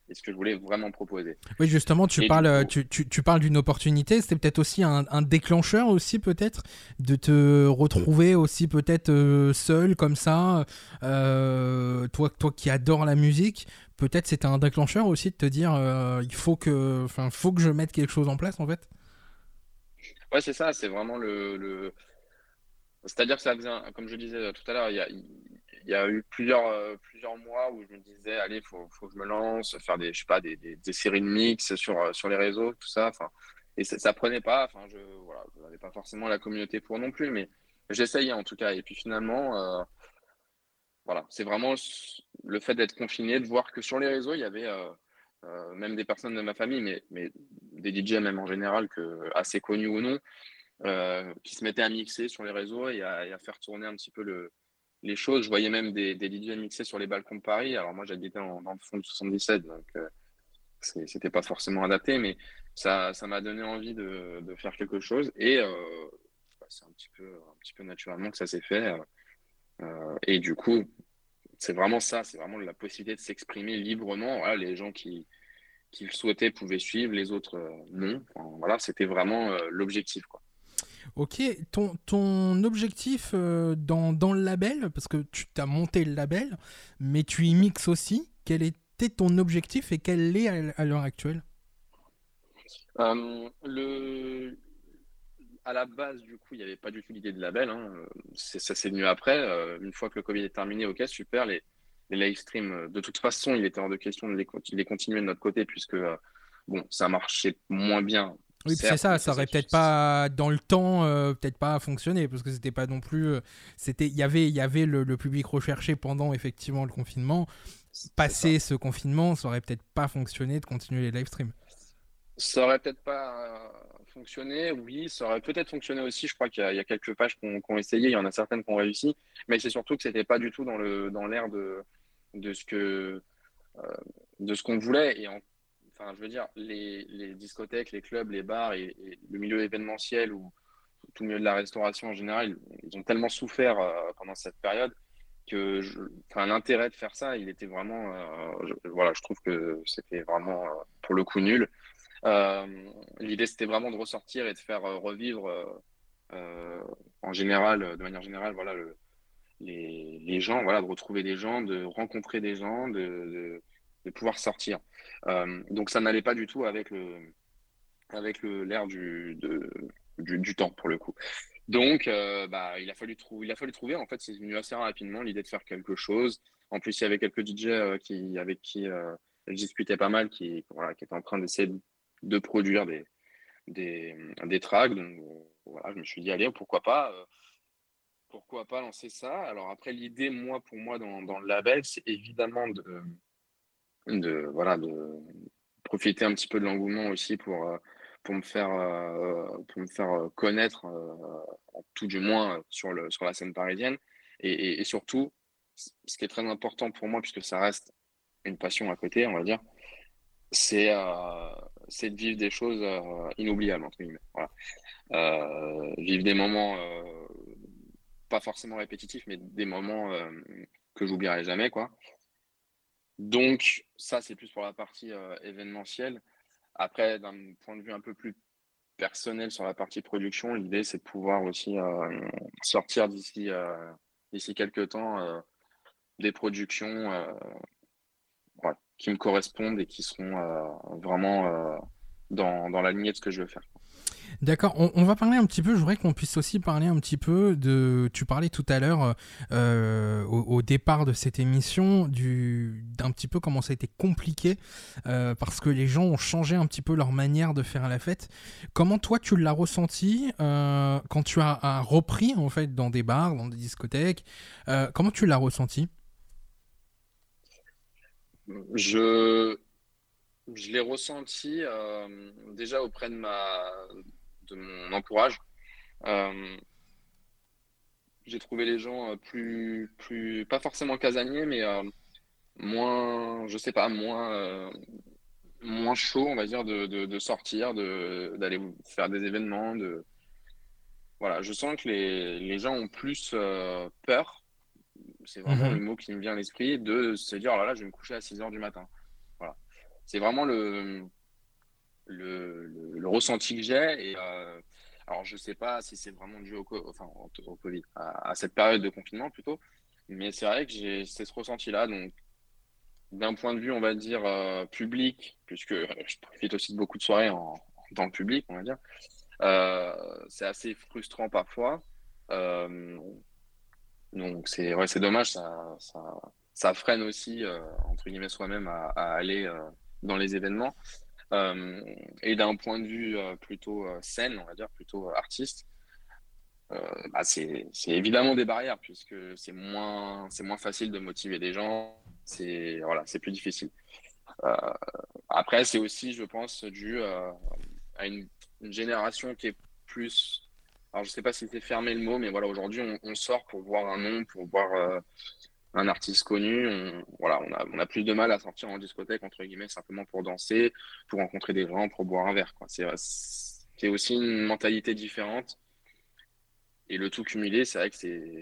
et ce que je voulais vraiment proposer. Oui, justement, tu Et parles, coup- tu, tu, tu parles d'une opportunité. C'était peut-être aussi un, un déclencheur aussi, peut-être, de te retrouver aussi peut-être euh, seul comme ça. Euh, toi, toi qui adores la musique, peut-être c'était un déclencheur aussi de te dire, euh, il faut que, enfin, faut que je mette quelque chose en place en fait. Ouais, c'est ça, c'est vraiment le, le... C'est-à-dire que ça faisait, un- comme je disais tout à l'heure, il y a, il y a eu plusieurs, euh, plusieurs mois où je me disais, allez, faut, faut que je me lance, faire des, je sais pas, des, des, des séries de mix sur, euh, sur les réseaux, tout ça. Et ça, ça prenait pas. Enfin, je, voilà, n'avais pas forcément la communauté pour non plus, mais j'essayais en tout cas. Et puis finalement, voilà, c'est vraiment le fait d'être confiné, de voir que sur les réseaux, il y avait même des personnes de ma famille, mais, mais des DJ même en général, que, assez connus ou non, qui se mettaient à mixer sur les réseaux et à faire tourner un petit peu le, les choses. Je voyais même des, des mixer sur les balcons de Paris. Alors moi, j'habitais le fond de 77, donc euh, c'était pas forcément adapté, mais ça m'a donné envie de, faire quelque chose. Et euh, bah, c'est un petit, peu, naturellement que ça s'est fait. Euh, et du coup, c'est vraiment ça, c'est vraiment la possibilité de s'exprimer librement. Voilà, les gens qui, qui le souhaitaient pouvaient suivre, les autres non. voilà, c'était vraiment l'objectif. Ok, ton, ton objectif euh, dans, dans, le label, parce que tu as monté le label, mais tu y mixes aussi, quel était ton objectif et quel est à, l'heure actuelle? Euh, le... À la base, du coup, il n'y avait pas du tout l'idée de label. Hein. Ça s'est venu après. Euh, une fois que le Covid est terminé, ok, super. Les, les live streams, de toute façon, il était hors de question de les, de les continuer de notre côté, puisque bon, ça marchait moins bien oui, c'est ça, ça aurait peut-être pas dans le temps, euh, peut-être pas fonctionné parce que c'était pas non plus, euh, c'était, il y avait, il y avait le, public recherché pendant effectivement le confinement. Passer ce confinement, ça aurait peut-être pas fonctionné de continuer les live streams. Ça aurait peut-être pas euh, fonctionné, oui, ça aurait peut-être fonctionné aussi. Je crois qu'il y, a quelques pages qui ont, essayé, il y en a certaines qui ont réussi, mais c'est surtout que c'était pas du tout dans le dans l'air de de ce que de ce qu'on voulait et en enfin, je veux dire, les, discothèques, les clubs, les bars et, le milieu événementiel ou tout le milieu de la restauration en général, ils ont tellement souffert euh, pendant cette période que l'intérêt de faire ça, il était vraiment, euh, voilà, je trouve que c'était vraiment euh, pour le coup nul. L'idée, c'était vraiment de ressortir et de faire revivre en général, de manière générale, voilà, le, les, gens, voilà, de retrouver des gens, de rencontrer des gens, de pouvoir sortir. Euh, donc ça n'allait pas du tout avec le avec l'air du, du, du, temps pour le coup. Donc euh, bah, il, a fallu il a fallu trouver, en fait c'est venu assez rapidement l'idée de faire quelque chose. En plus il y avait quelques DJ euh, qui, avec qui je discutais pas mal, qui, voilà, qui étaient en train d'essayer de, produire des, des, des tracks. Donc voilà, je me suis dit, allez, pourquoi pas pourquoi pas lancer ça? Alors après, l'idée, moi, pour moi, dans, dans le label, c'est évidemment de, de voilà de profiter un petit peu de l'engouement aussi pour euh, pour me faire euh, pour me faire euh, connaître tout du moins sur le sur la scène parisienne. Et, et, surtout ce qui est très important pour moi puisque ça reste une passion à côté on va dire c'est de vivre des choses inoubliables entre guillemets vivre des moments pas forcément répétitifs mais des moments que j'oublierai jamais quoi donc, ça, c'est plus pour la partie euh, événementielle. Après, d'un point de vue un peu plus personnel sur la partie production, l'idée, c'est de pouvoir aussi euh, sortir d'ici euh, d'ici quelques temps des productions qui me correspondent et qui seront vraiment dans, dans la lignée de ce que je veux faire. D'accord, on, va parler un petit peu, je voudrais qu'on puisse aussi parler un petit peu de, tu parlais tout à l'heure euh, au, départ de cette émission, d'un petit peu comment ça a été compliqué, euh, parce que les gens ont changé un petit peu leur manière de faire la fête. Comment toi tu l'as ressenti euh, quand tu as, repris en fait dans des bars, dans des discothèques Comment tu l'as ressenti? Je, je l'ai ressenti déjà auprès de ma, de mon entourage. Euh, j'ai trouvé les gens euh, plus, plus, pas forcément casaniers, mais euh, moins, je sais pas, moins, moins chaud, on va dire, de, de, sortir, d'aller faire des événements. De... Voilà, je sens que les, les gens ont plus peur, c'est vraiment mhm. le mot qui me vient à l'esprit, de se dire, oh là là, je vais me coucher à 6 heures du matin. C'est vraiment le, le, le, ressenti que j'ai. Euh, alors, je sais pas si c'est vraiment dû au, enfin, au Covid, à, cette période de confinement plutôt, mais c'est vrai que j'ai ce ressenti-là. Donc, d'un point de vue, on va dire, euh, public, puisque je profite aussi de beaucoup de soirées en, dans le public, on va dire, euh, c'est assez frustrant parfois. donc, c'est dommage, ça, freine aussi, entre guillemets, soi-même à aller dans les événements. Euh, et d'un point de vue euh, plutôt euh, scène, on va dire, plutôt artiste, bah, c'est évidemment des barrières puisque c'est moins, moins facile de motiver des gens, c'est voilà, plus difficile. après, c'est aussi, je pense, dû à une, génération qui est plus. Alors, je sais pas si c'est fermé le mot, mais voilà, aujourd'hui, on, sort pour voir un nom, pour voir un artiste connu. On, voilà, on a, plus de mal à sortir en discothèque, entre guillemets, simplement pour danser, pour rencontrer des gens, pour boire un verre. C'est aussi une mentalité différente. Et le tout cumulé, c'est vrai que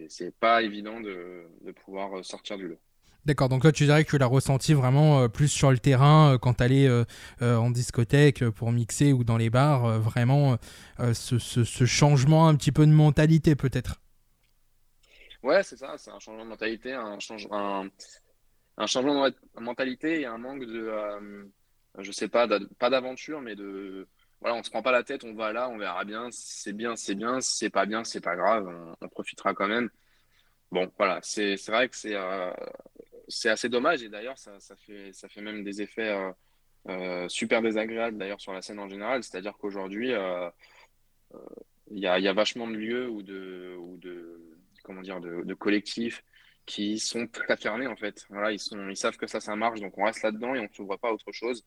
c'est pas évident de, pouvoir sortir du lot. D'accord, donc là tu dirais que tu l'as ressenti vraiment euh, plus sur le terrain euh, quand tu allais euh, en discothèque pour mixer ou dans les bars, vraiment ce, changement un petit peu de mentalité peut-être? Ouais, c'est ça, c'est un changement de mentalité, un, un, un, changement de mentalité et un manque de, euh, je sais pas, pas d'aventure, mais de, voilà, on se prend pas la tête, on va là, on verra bien, c'est bien, c'est bien, c'est pas bien, c'est pas grave, on, profitera quand même. Bon, voilà, c'est vrai que c'est euh, c'est assez dommage et d'ailleurs, ça, ça, fait, ça fait même des effets euh, euh super désagréables d'ailleurs sur la scène en général, c'est-à-dire qu'aujourd'hui, il y a, y, a, vachement de lieux ou de, ou de comment dire, de, collectifs qui sont très fermés en fait. Voilà, ils, sont, ils savent que ça, ça marche, donc on reste là-dedans et on ne s'ouvre pas à autre chose.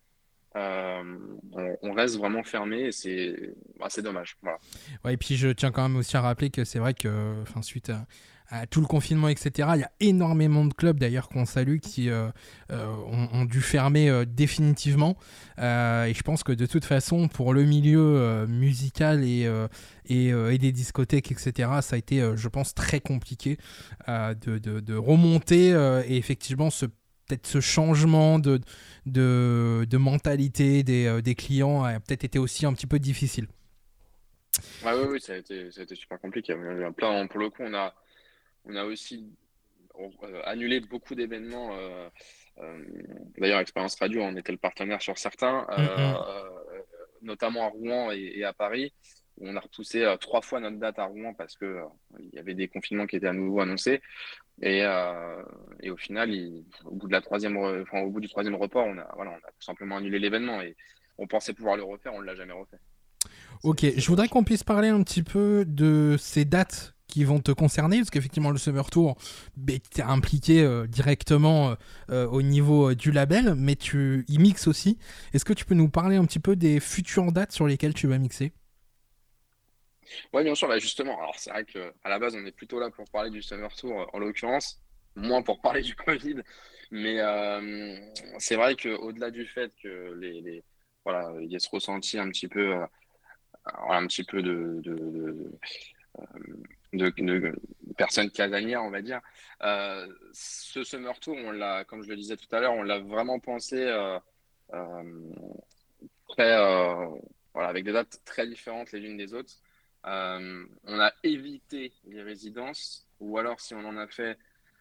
Euh, on, reste vraiment fermé et c'est assez bah, dommage. Voilà. Ouais, et puis je tiens quand même aussi à rappeler que c'est vrai que, suite à, tout le confinement, etc. Il y a énormément de clubs d'ailleurs qu'on salue qui euh, euh, ont, dû fermer euh, définitivement. et je pense que de toute façon, pour le milieu musical et, et, des discothèques, etc., ça a été, je pense, très compliqué de, de, remonter et effectivement ce peut-être ce changement de, de, de mentalité des, des, clients a peut-être été aussi un petit peu difficile. oui, oui, ça a, été, ça a été super compliqué. Plein, pour le coup, on a, on a aussi euh, annulé beaucoup d'événements. Euh, euh, d'ailleurs, Expérience Radio, on était le partenaire sur certains, mm-hmm. notamment à Rouen et, à Paris. Où on a repoussé trois fois notre date à Rouen parce que il y avait des confinements qui étaient à nouveau annoncés. Et, et au final, au bout de la troisième, enfin, au bout du troisième report, on a, voilà, on a tout simplement annulé l'événement et on pensait pouvoir le refaire, on ne l'a jamais refait. Ok, je voudrais qu'on puisse parler un petit peu de ces dates qui vont te concerner, parce qu'effectivement le Summer Tour, ben, tu es impliqué euh, directement euh, euh, au niveau du label, mais tu y mixes aussi. Est-ce que tu peux nous parler un petit peu des futures dates sur lesquelles tu vas mixer? Oui, bien sûr, bah, justement. Alors c'est vrai qu'à la base, on est plutôt là pour parler du Summer Tour, en l'occurrence, moins pour parler du Covid. Mais c'est vrai qu'au-delà du fait que les, voilà, il y a ce ressenti un petit peu, un petit peu de, personnes casanières, on va dire. Euh, ce Summer Tour, on l'a, comme je le disais tout à l'heure, on l'a vraiment pensé euh, euh, très, voilà, avec des dates très différentes les unes des autres. on a évité les résidences, ou alors si on en a fait,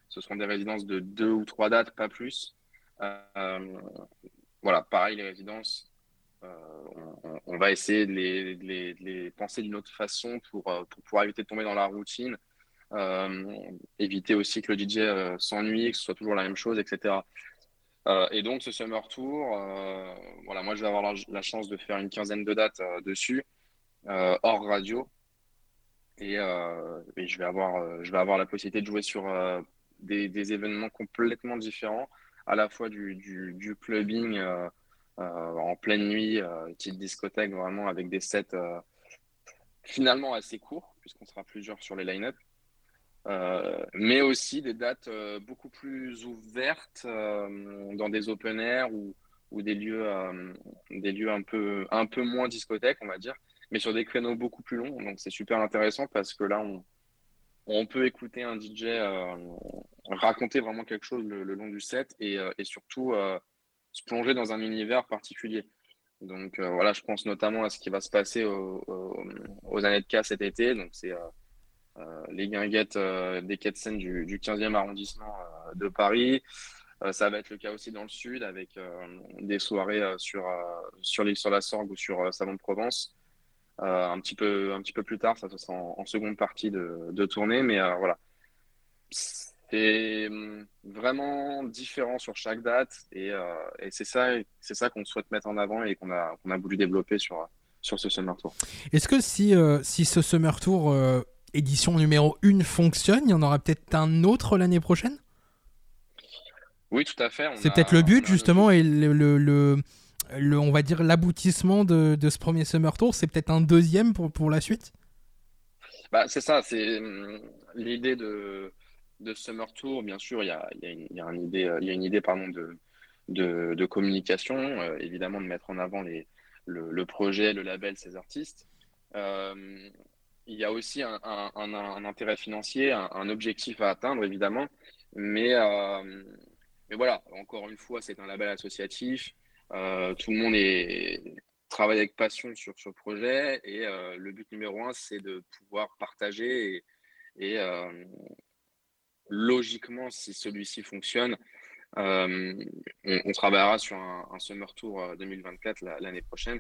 ce seront des résidences de deux ou trois dates, pas plus. voilà, pareil, les résidences, euh, on, va essayer de les, penser d'une autre façon pour, euh, pour, pouvoir éviter de tomber dans la routine, euh, éviter aussi que le DJ s'ennuie, que ce soit toujours la même chose, etc. et donc ce Summer Tour, voilà, moi je vais avoir la, chance de faire une quinzaine de dates dessus, hors radio. Et, je, vais avoir, je vais avoir la possibilité de jouer sur des, événements complètement différents, à la fois du, clubbing en pleine nuit, euh, petite discothèque vraiment avec des sets euh, finalement assez courts, puisqu'on sera plusieurs sur les line-up. mais aussi des dates beaucoup plus ouvertes dans des open air ou, des lieux, un, peu, moins discothèques, on va dire, mais sur des créneaux beaucoup plus longs. Donc c'est super intéressant parce que là, on, peut écouter un DJ raconter vraiment quelque chose le, long du set et, et surtout plonger dans un univers particulier. Donc euh, voilà, je pense notamment à ce qui va se passer aux années de cas cet été. Donc c'est euh, euh, les guinguettes des quais de Seine du, 15e arrondissement de Paris. ça va être le cas aussi dans le sud avec des soirées sur, sur l'île sur la Sorgue ou sur Salon de Provence. un, petit peu, un petit peu plus tard, ça, sera en, seconde partie de, de tournée. Mais voilà, hum, vraiment différent sur chaque date et, euh, et c'est ça, c'est ça qu'on souhaite mettre en avant et qu'on a, qu'on a voulu développer sur, sur ce Summer Tour. Est-ce que si, euh, si ce Summer Tour euh, édition numéro 1 fonctionne, il y en aura peut-être un autre l'année prochaine? Oui, tout à fait. C'est peut-être le but justement et le, le- le- le- on va dire l'aboutissement de, de ce premier Summer Tour, c'est peut-être un deuxième pour, pour la suite? Bah, c'est ça, c'est hum, l'idée de, de Summer Tour. Bien sûr, il y a, y une, idée, euh, y a une idée pardon, de, de, communication, euh, évidemment de mettre en avant les, le, projet, le label, ces artistes. Euh, il y a aussi un, intérêt financier, un, objectif à atteindre, évidemment. Mais, mais voilà, encore une fois, c'est un label associatif. Tout le monde est, travaille avec passion sur ce projet et le but numéro un, c'est de pouvoir partager et, logiquement, si celui-ci fonctionne, euh, on, travaillera sur un, un Summer Tour euh, 2024 la- l'année prochaine.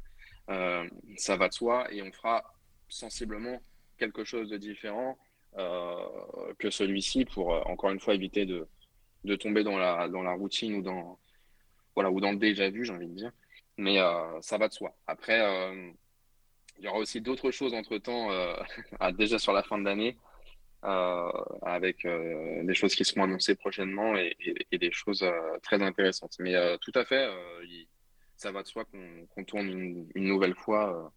Euh, ça va de soi et on fera sensiblement quelque chose de différent euh, que celui-ci pour euh, encore une fois éviter de, de tomber dans la, dans la routine ou dans, voilà, ou dans le déjà vu, j'ai envie de dire. Mais euh, ça va de soi. Après, euh, il y aura aussi d'autres choses entre-temps, euh, déjà sur la fin de l'année, euh, avec euh, des choses qui seront annoncées prochainement et, des choses euh, très intéressantes. Mais tout à fait, ça va de soi qu'on tourne une, nouvelle fois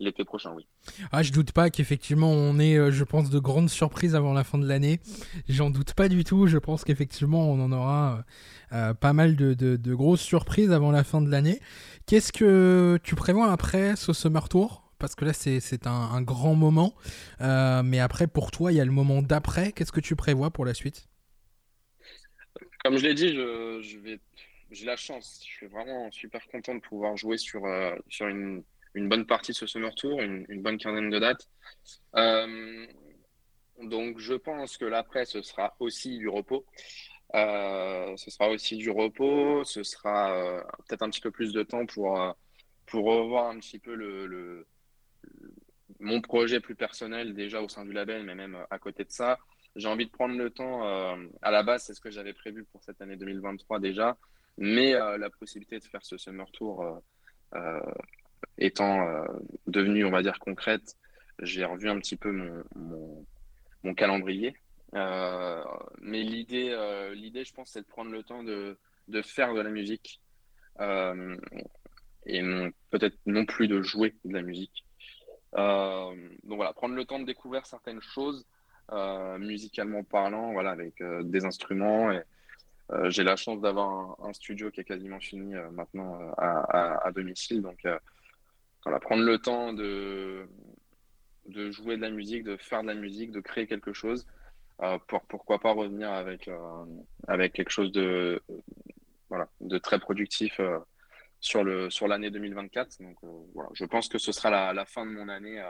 l'été prochain, oui. Ah, je doute pas qu'effectivement on ait, je pense, de grandes surprises avant la fin de l'année. J'en doute pas du tout. Je pense qu'effectivement on en aura pas mal de, de- de grosses surprises avant la fin de l'année. Qu'est-ce que tu prévois après ce Summer Tour? Parce que là c'est un, un grand moment. Euh, mais après pour toi il y a le moment d'après. Qu'est-ce que tu prévois pour la suite? Comme je l'ai dit, je, j'ai la chance. Je suis vraiment super content de pouvoir jouer sur, euh, sur une, une bonne partie de ce Summer Tour, une, bonne quinzaine de dates. Euh, donc, je pense que l'après, ce sera aussi du repos. Ce sera aussi du repos. Ce sera peut-être un petit peu plus de temps pour, pour revoir un petit peu le- mon projet plus personnel déjà au sein du label, mais même à côté de ça. J'ai envie de prendre le temps. euh, à la base, c'est ce que j'avais prévu pour cette année 2023 déjà, mais euh, la possibilité de faire ce Summer Tour euh, euh, étant euh, devenue, on va dire, concrète, j'ai revu un petit peu mon, mon, calendrier. Euh, mais l'idée, euh, l'idée, je pense, c'est de prendre le temps de, de faire de la musique euh, et peut-être non plus de jouer de la musique. Euh, donc voilà, prendre le temps de découvrir certaines choses euh, musicalement parlant, voilà, avec euh, des instruments. J'ai la chance d'avoir un, studio qui est quasiment fini maintenant à, domicile. Donc voilà, prendre le temps de, jouer de la musique, de faire de la musique, de créer quelque chose. pour, pourquoi pas revenir avec, avec quelque chose de, voilà, de très productif sur le, sur l'année 2024. Donc euh, voilà, je pense que ce sera la, la fin de mon année euh,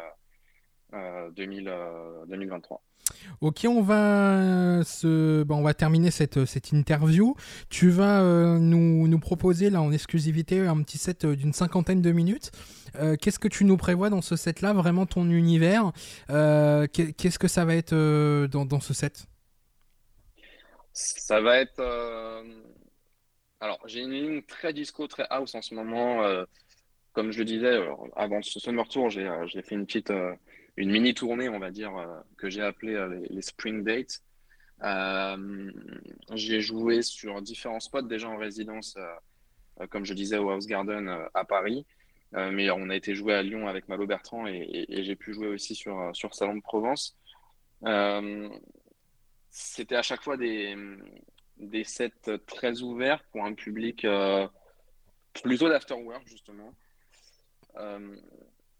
euh, 2000, euh, 2023. Ok, on va, se... on va terminer cette, cette interview. Tu vas euh, nous, nous proposer là en exclusivité un petit set d'une cinquantaine de minutes. Euh, Qu'est-ce que tu nous prévois dans ce set-là Vraiment ton univers? Euh, qu'est- Qu'est-ce que ça va être dans, dans ce set? Ça va être. Alors, j'ai une ligne très disco, très house en ce moment. euh, Comme je le disais, euh, avant ce Summer Tour, j'ai euh, fait une petite, une mini tournée, on va dire, que j'ai appelée les, Spring Dates. J'ai joué sur différents spots déjà en résidence, comme je disais, au House Garden à Paris. Mais on a été joué à Lyon avec Malo Bertrand et, et- j'ai pu jouer aussi sur, sur Salon de Provence. C'était à chaque fois des, des sets très ouverts pour un public euh, plutôt d'afterwork, justement. Euh,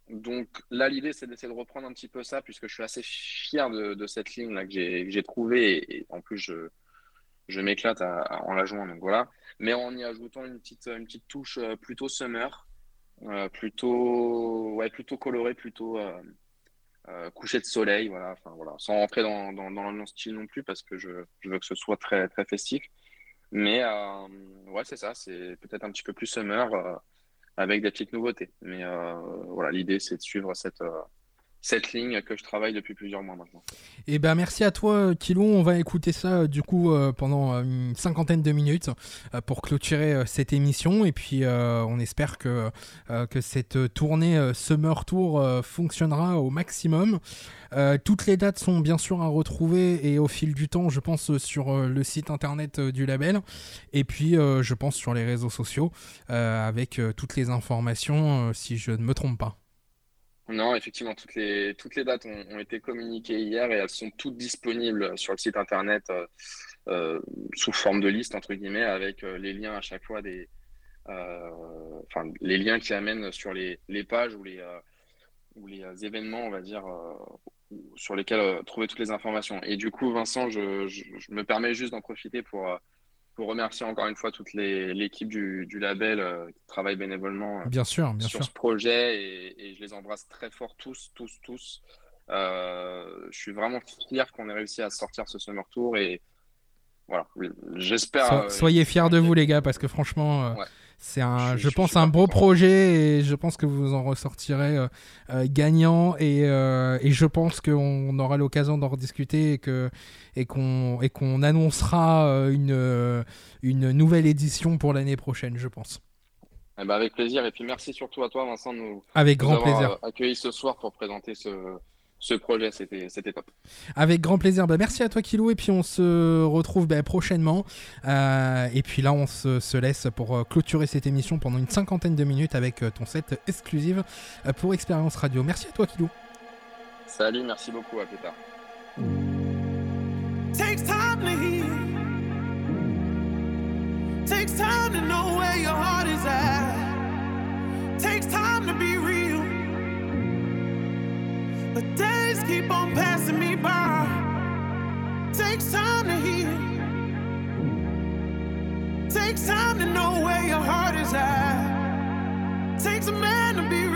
donc là, l'idée, c'est d'essayer de reprendre un petit peu ça, puisque je suis assez fier de, cette ligne là que j'ai trouvée, et, en plus, je, je m'éclate en la jouant, donc voilà. Mais en y ajoutant une petite, une petite touche euh, plutôt summer, plutôt, ouais, plutôt colorée, plutôt euh, coucher de soleil, voilà, sans rentrer dans, dans, dans le style non plus, parce que je, veux que ce soit très, très festif. Mais euh, ouais, c'est ça, c'est peut-être un petit peu plus summer euh, avec des petites nouveautés. Mais euh, voilà, l'idée c'est de suivre cette, cette ligne que je travaille depuis plusieurs mois maintenant. Et eh ben merci à toi Kilo, on va écouter ça euh, du coup euh, pendant euh, une cinquantaine de minutes pour clôturer cette émission et puis on espère que, que cette tournée Summer Tour fonctionnera au maximum. toutes les dates sont bien sûr à retrouver et au fil du temps je pense sur le site internet du label et puis je pense sur les réseaux sociaux avec toutes les informations si je ne me trompe pas. Non, effectivement, toutes les, toutes les dates ont, été communiquées hier et elles sont toutes disponibles sur le site internet euh, euh, sous forme de liste, entre guillemets, avec euh, les liens à chaque fois des. Enfin, les liens qui amènent sur les, pages ou les, ou les événements, on va dire, sur lesquels trouver toutes les informations. Et du coup, Vincent, je, je me permets juste d'en profiter pour pour remercier encore une fois toute l'équipe du, du, label euh, qui travaille bénévolement euh, bien sûr, bien sur ce projet et, et, je les embrasse très fort tous, tous, tous. Euh, je suis vraiment fier qu'on ait réussi à sortir ce Summer Tour et voilà, j'espère. soyez fiers de vous les gars parce que franchement, c'est un, je, pense, un beau projet et je pense que vous en ressortirez euh, euh, gagnant et, euh, et, je pense qu'on aura l'occasion d'en rediscuter et que et qu'on et qu'on annoncera une une nouvelle édition pour l'année prochaine, je pense. Eh ben avec plaisir. Et puis merci surtout à toi Vincent de nous, avec grand plaisir. accueilli ce soir pour présenter ce ce projet, c'était top. Avec grand plaisir. Bah, merci à toi, Kilo. Et puis, on se retrouve bah, prochainement. Euh, et puis là, on se, laisse pour euh, clôturer cette émission pendant une cinquantaine de minutes avec euh, ton set exclusive pour Expérience Radio. Merci à toi, Kilo. Salut, merci beaucoup. À plus tard. Takes time to know where your heart is at. Takes time to be real. But keep on passing me by. Takes time to heal. Takes time to know where your heart is at. Takes a man to be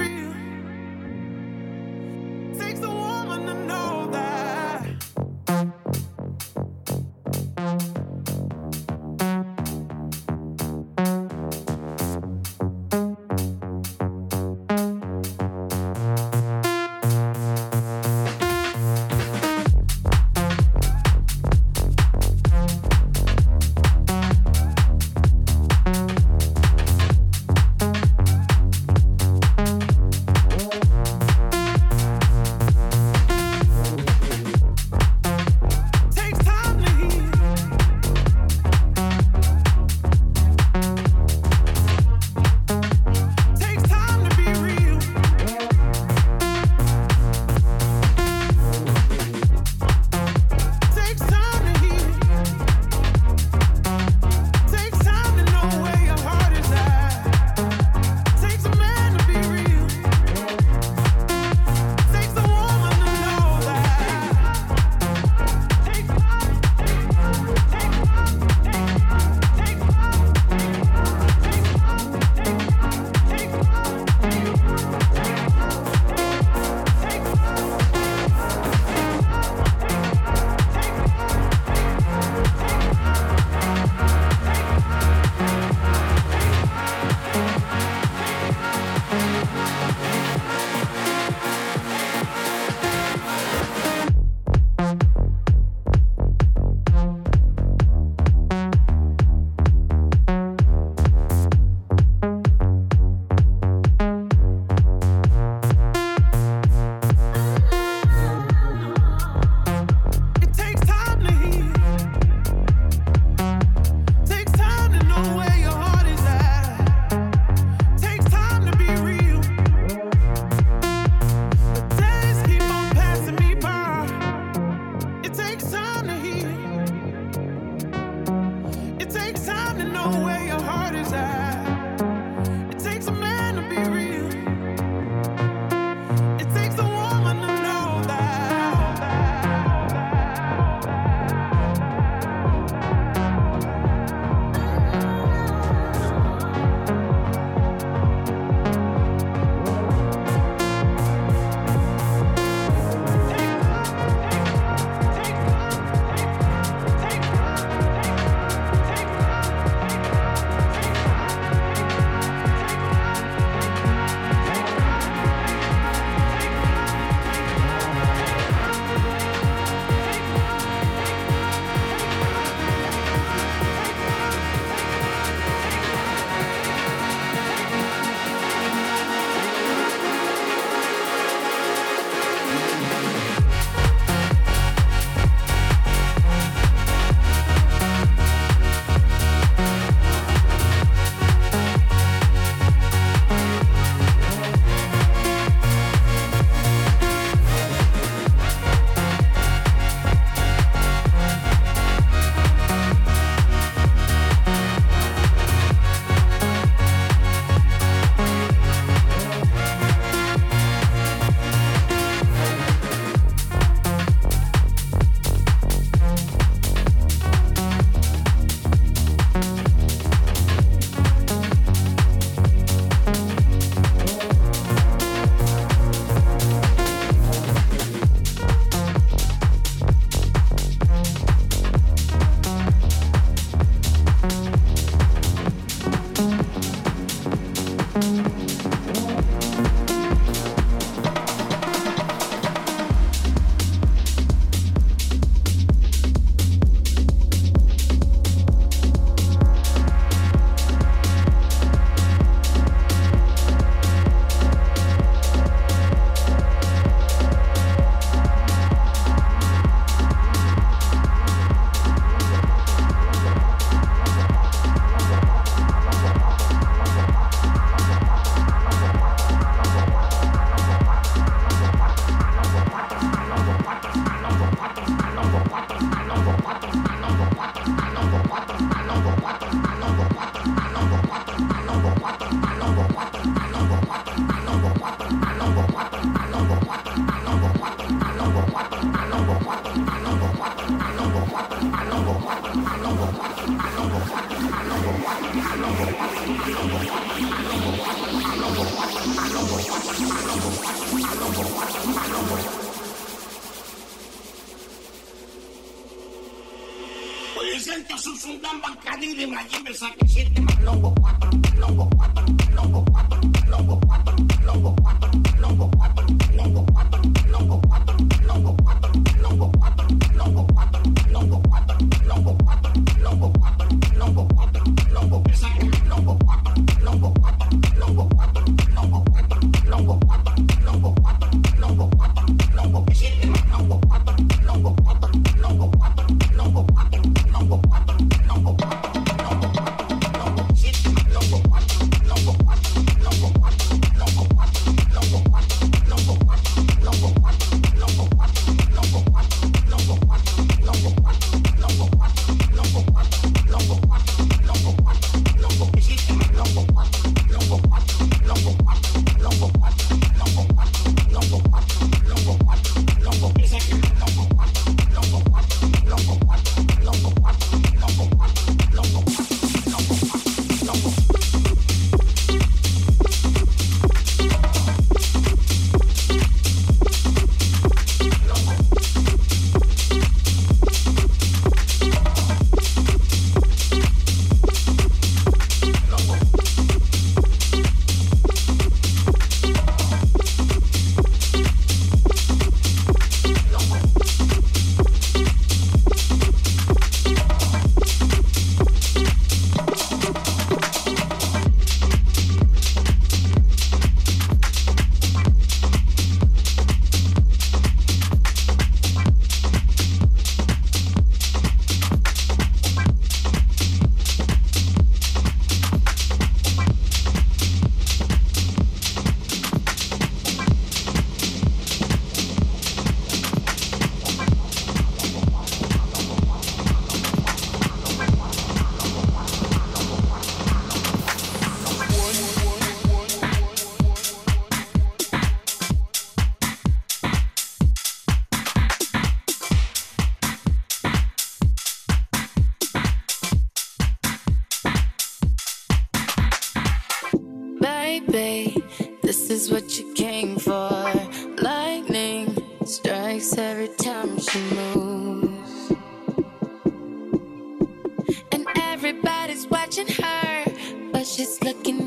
just looking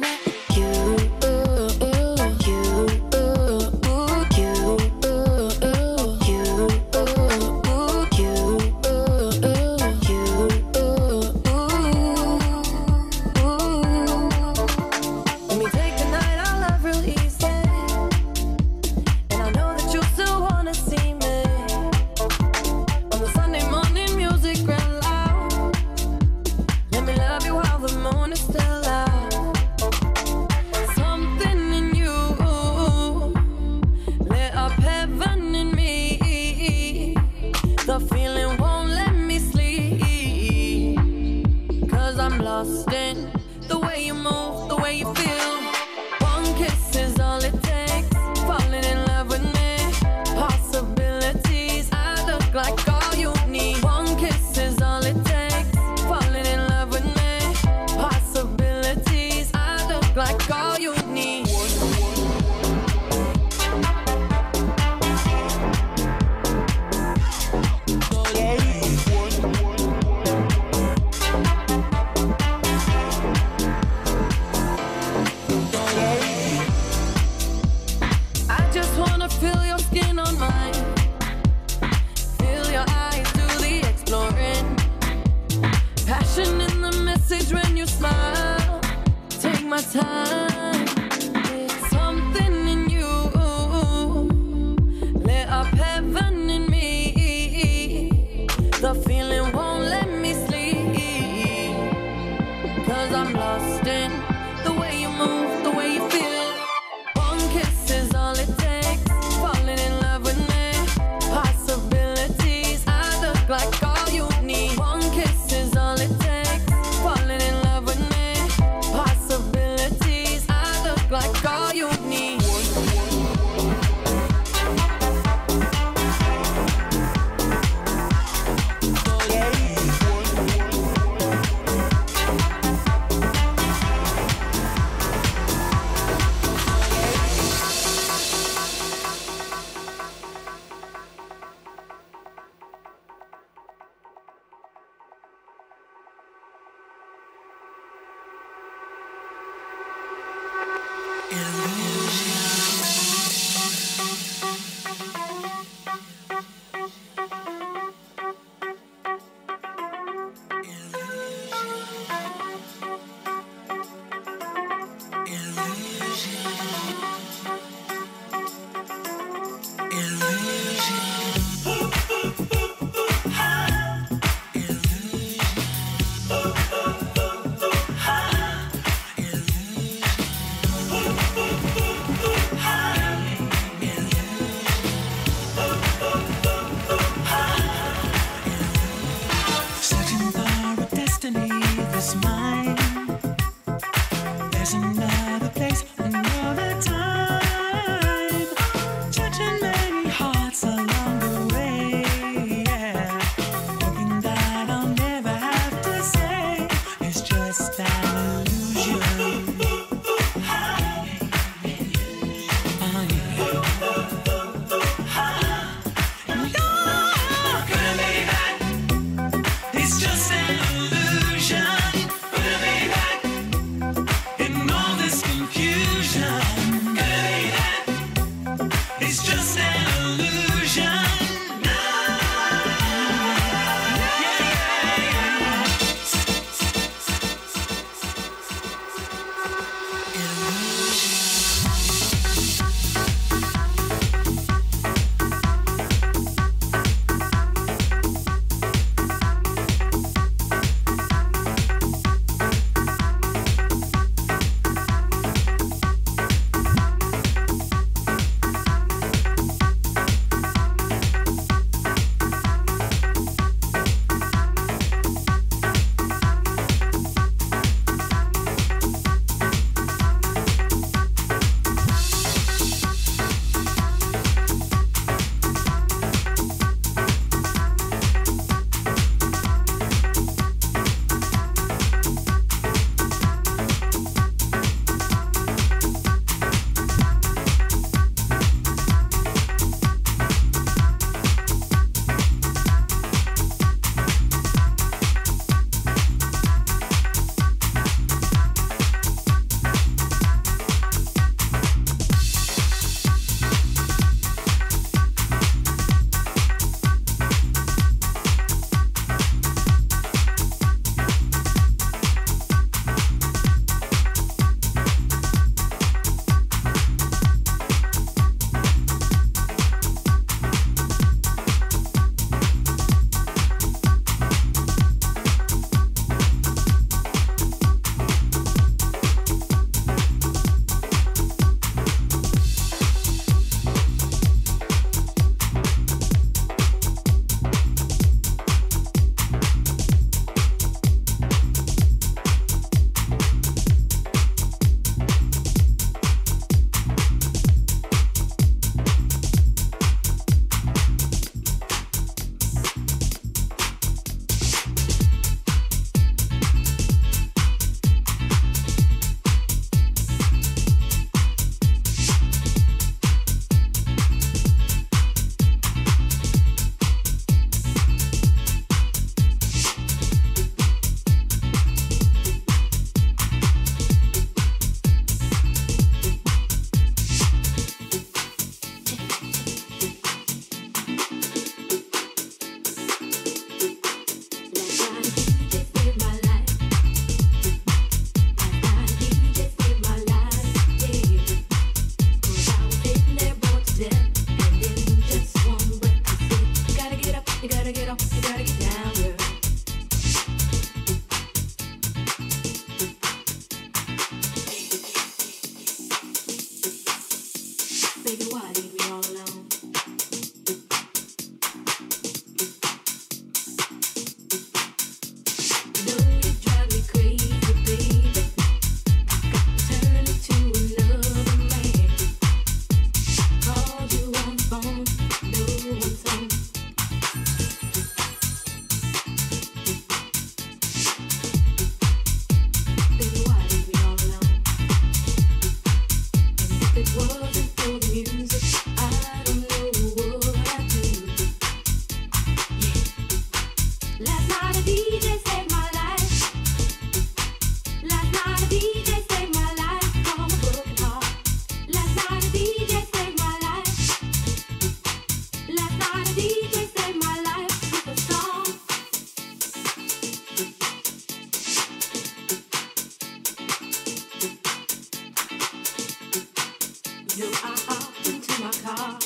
car,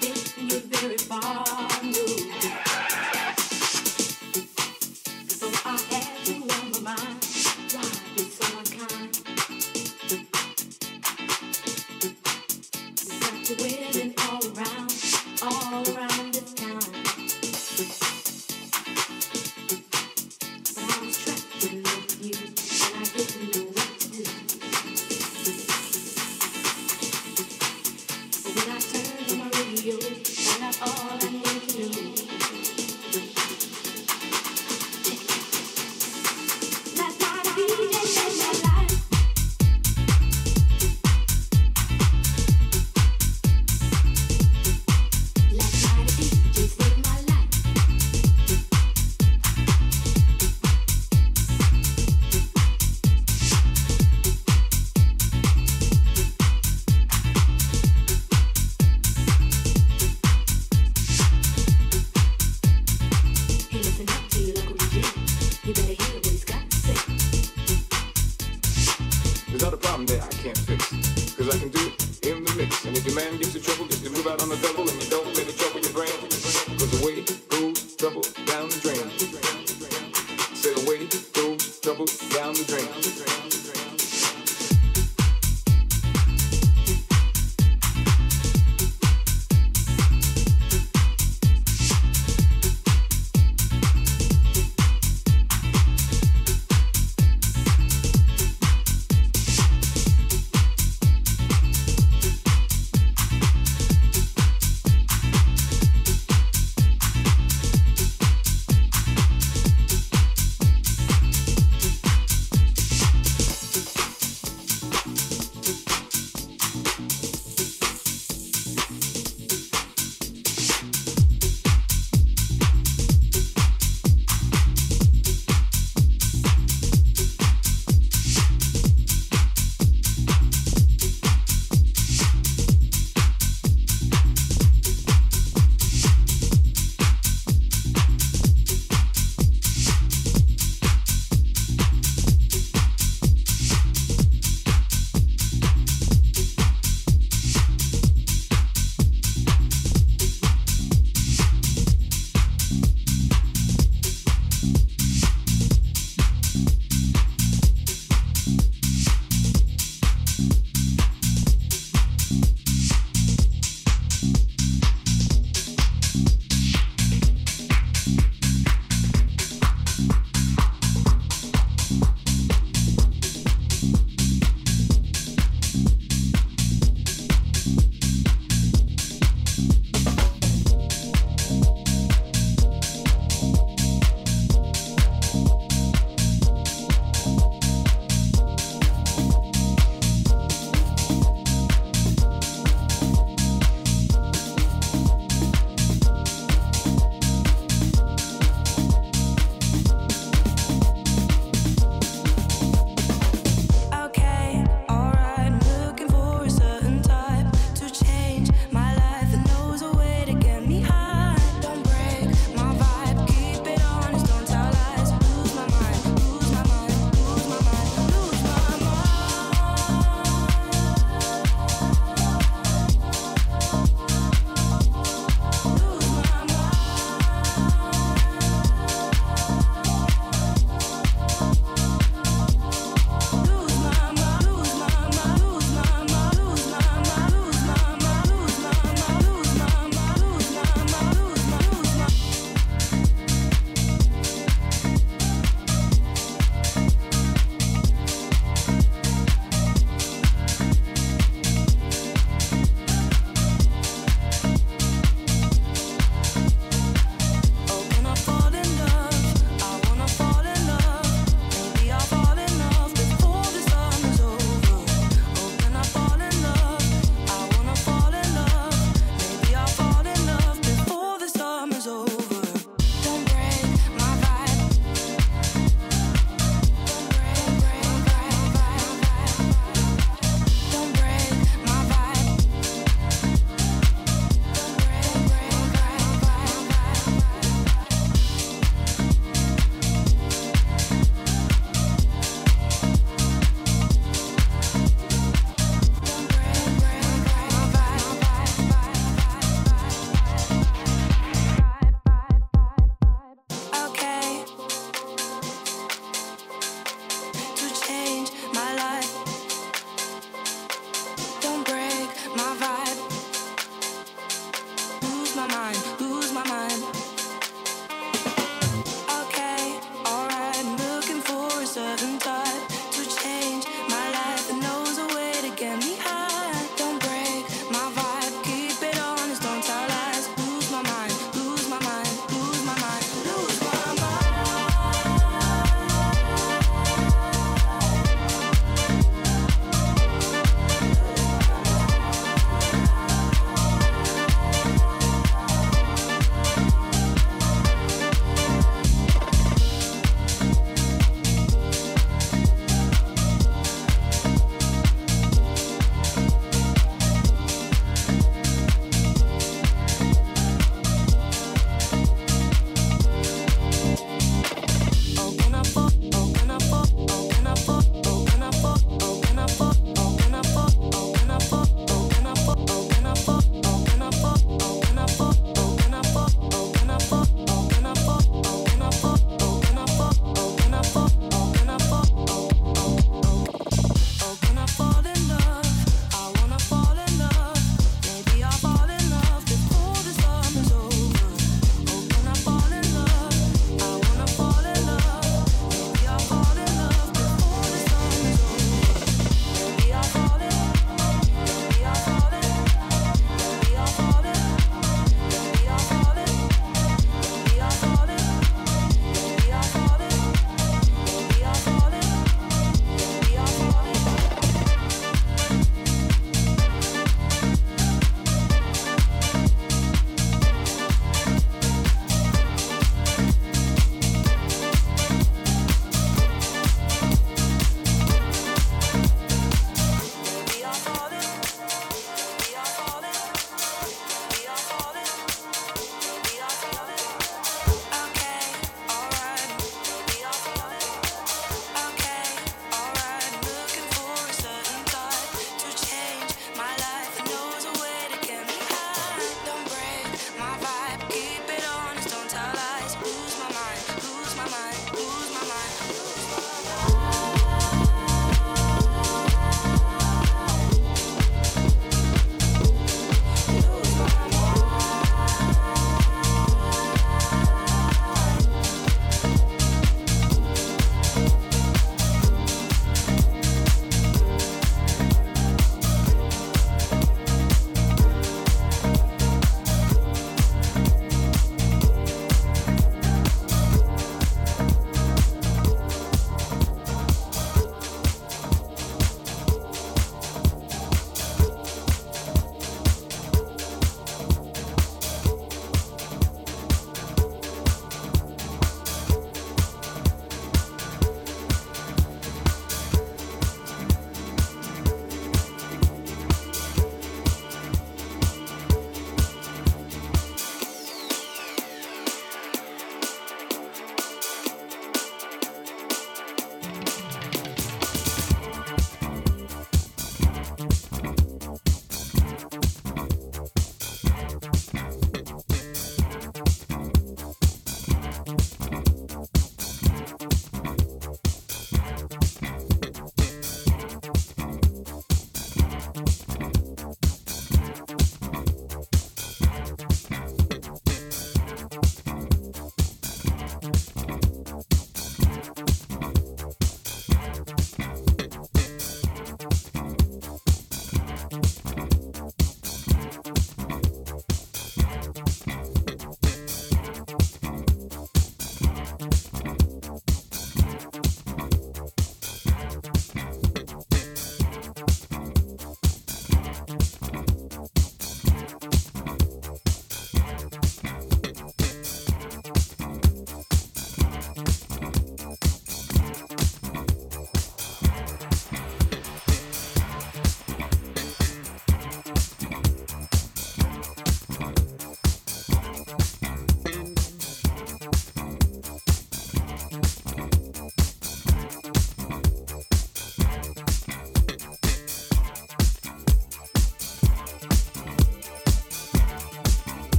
taking you very far, no.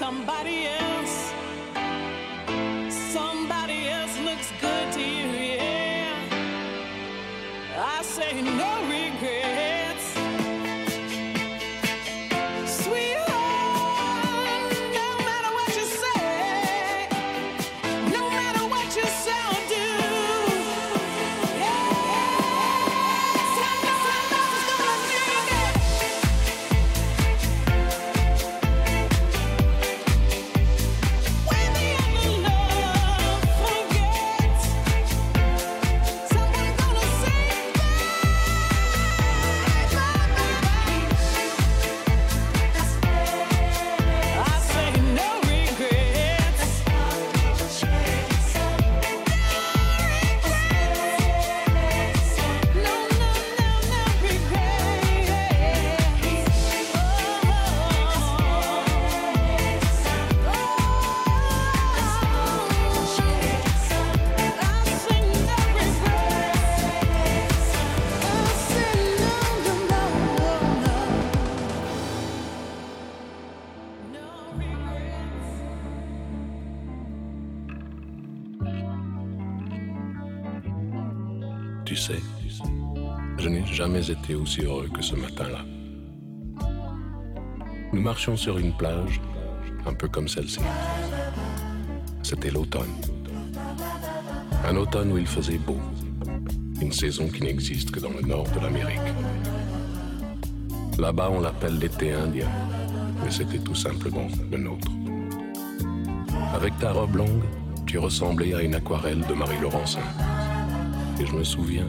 Somebody aussi heureux que ce matin-là. Nous marchions sur une plage, un peu comme celle-ci. C'était l'automne. Un automne où il faisait beau. Une saison qui n'existe que dans le nord de l'Amérique. Là-bas, on l'appelle l'été indien, mais c'était tout simplement le nôtre. Avec ta robe longue, tu ressemblais à une aquarelle de Marie Laurencin. Et je me souviens,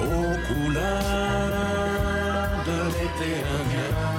Aux couleurs de l'été indien.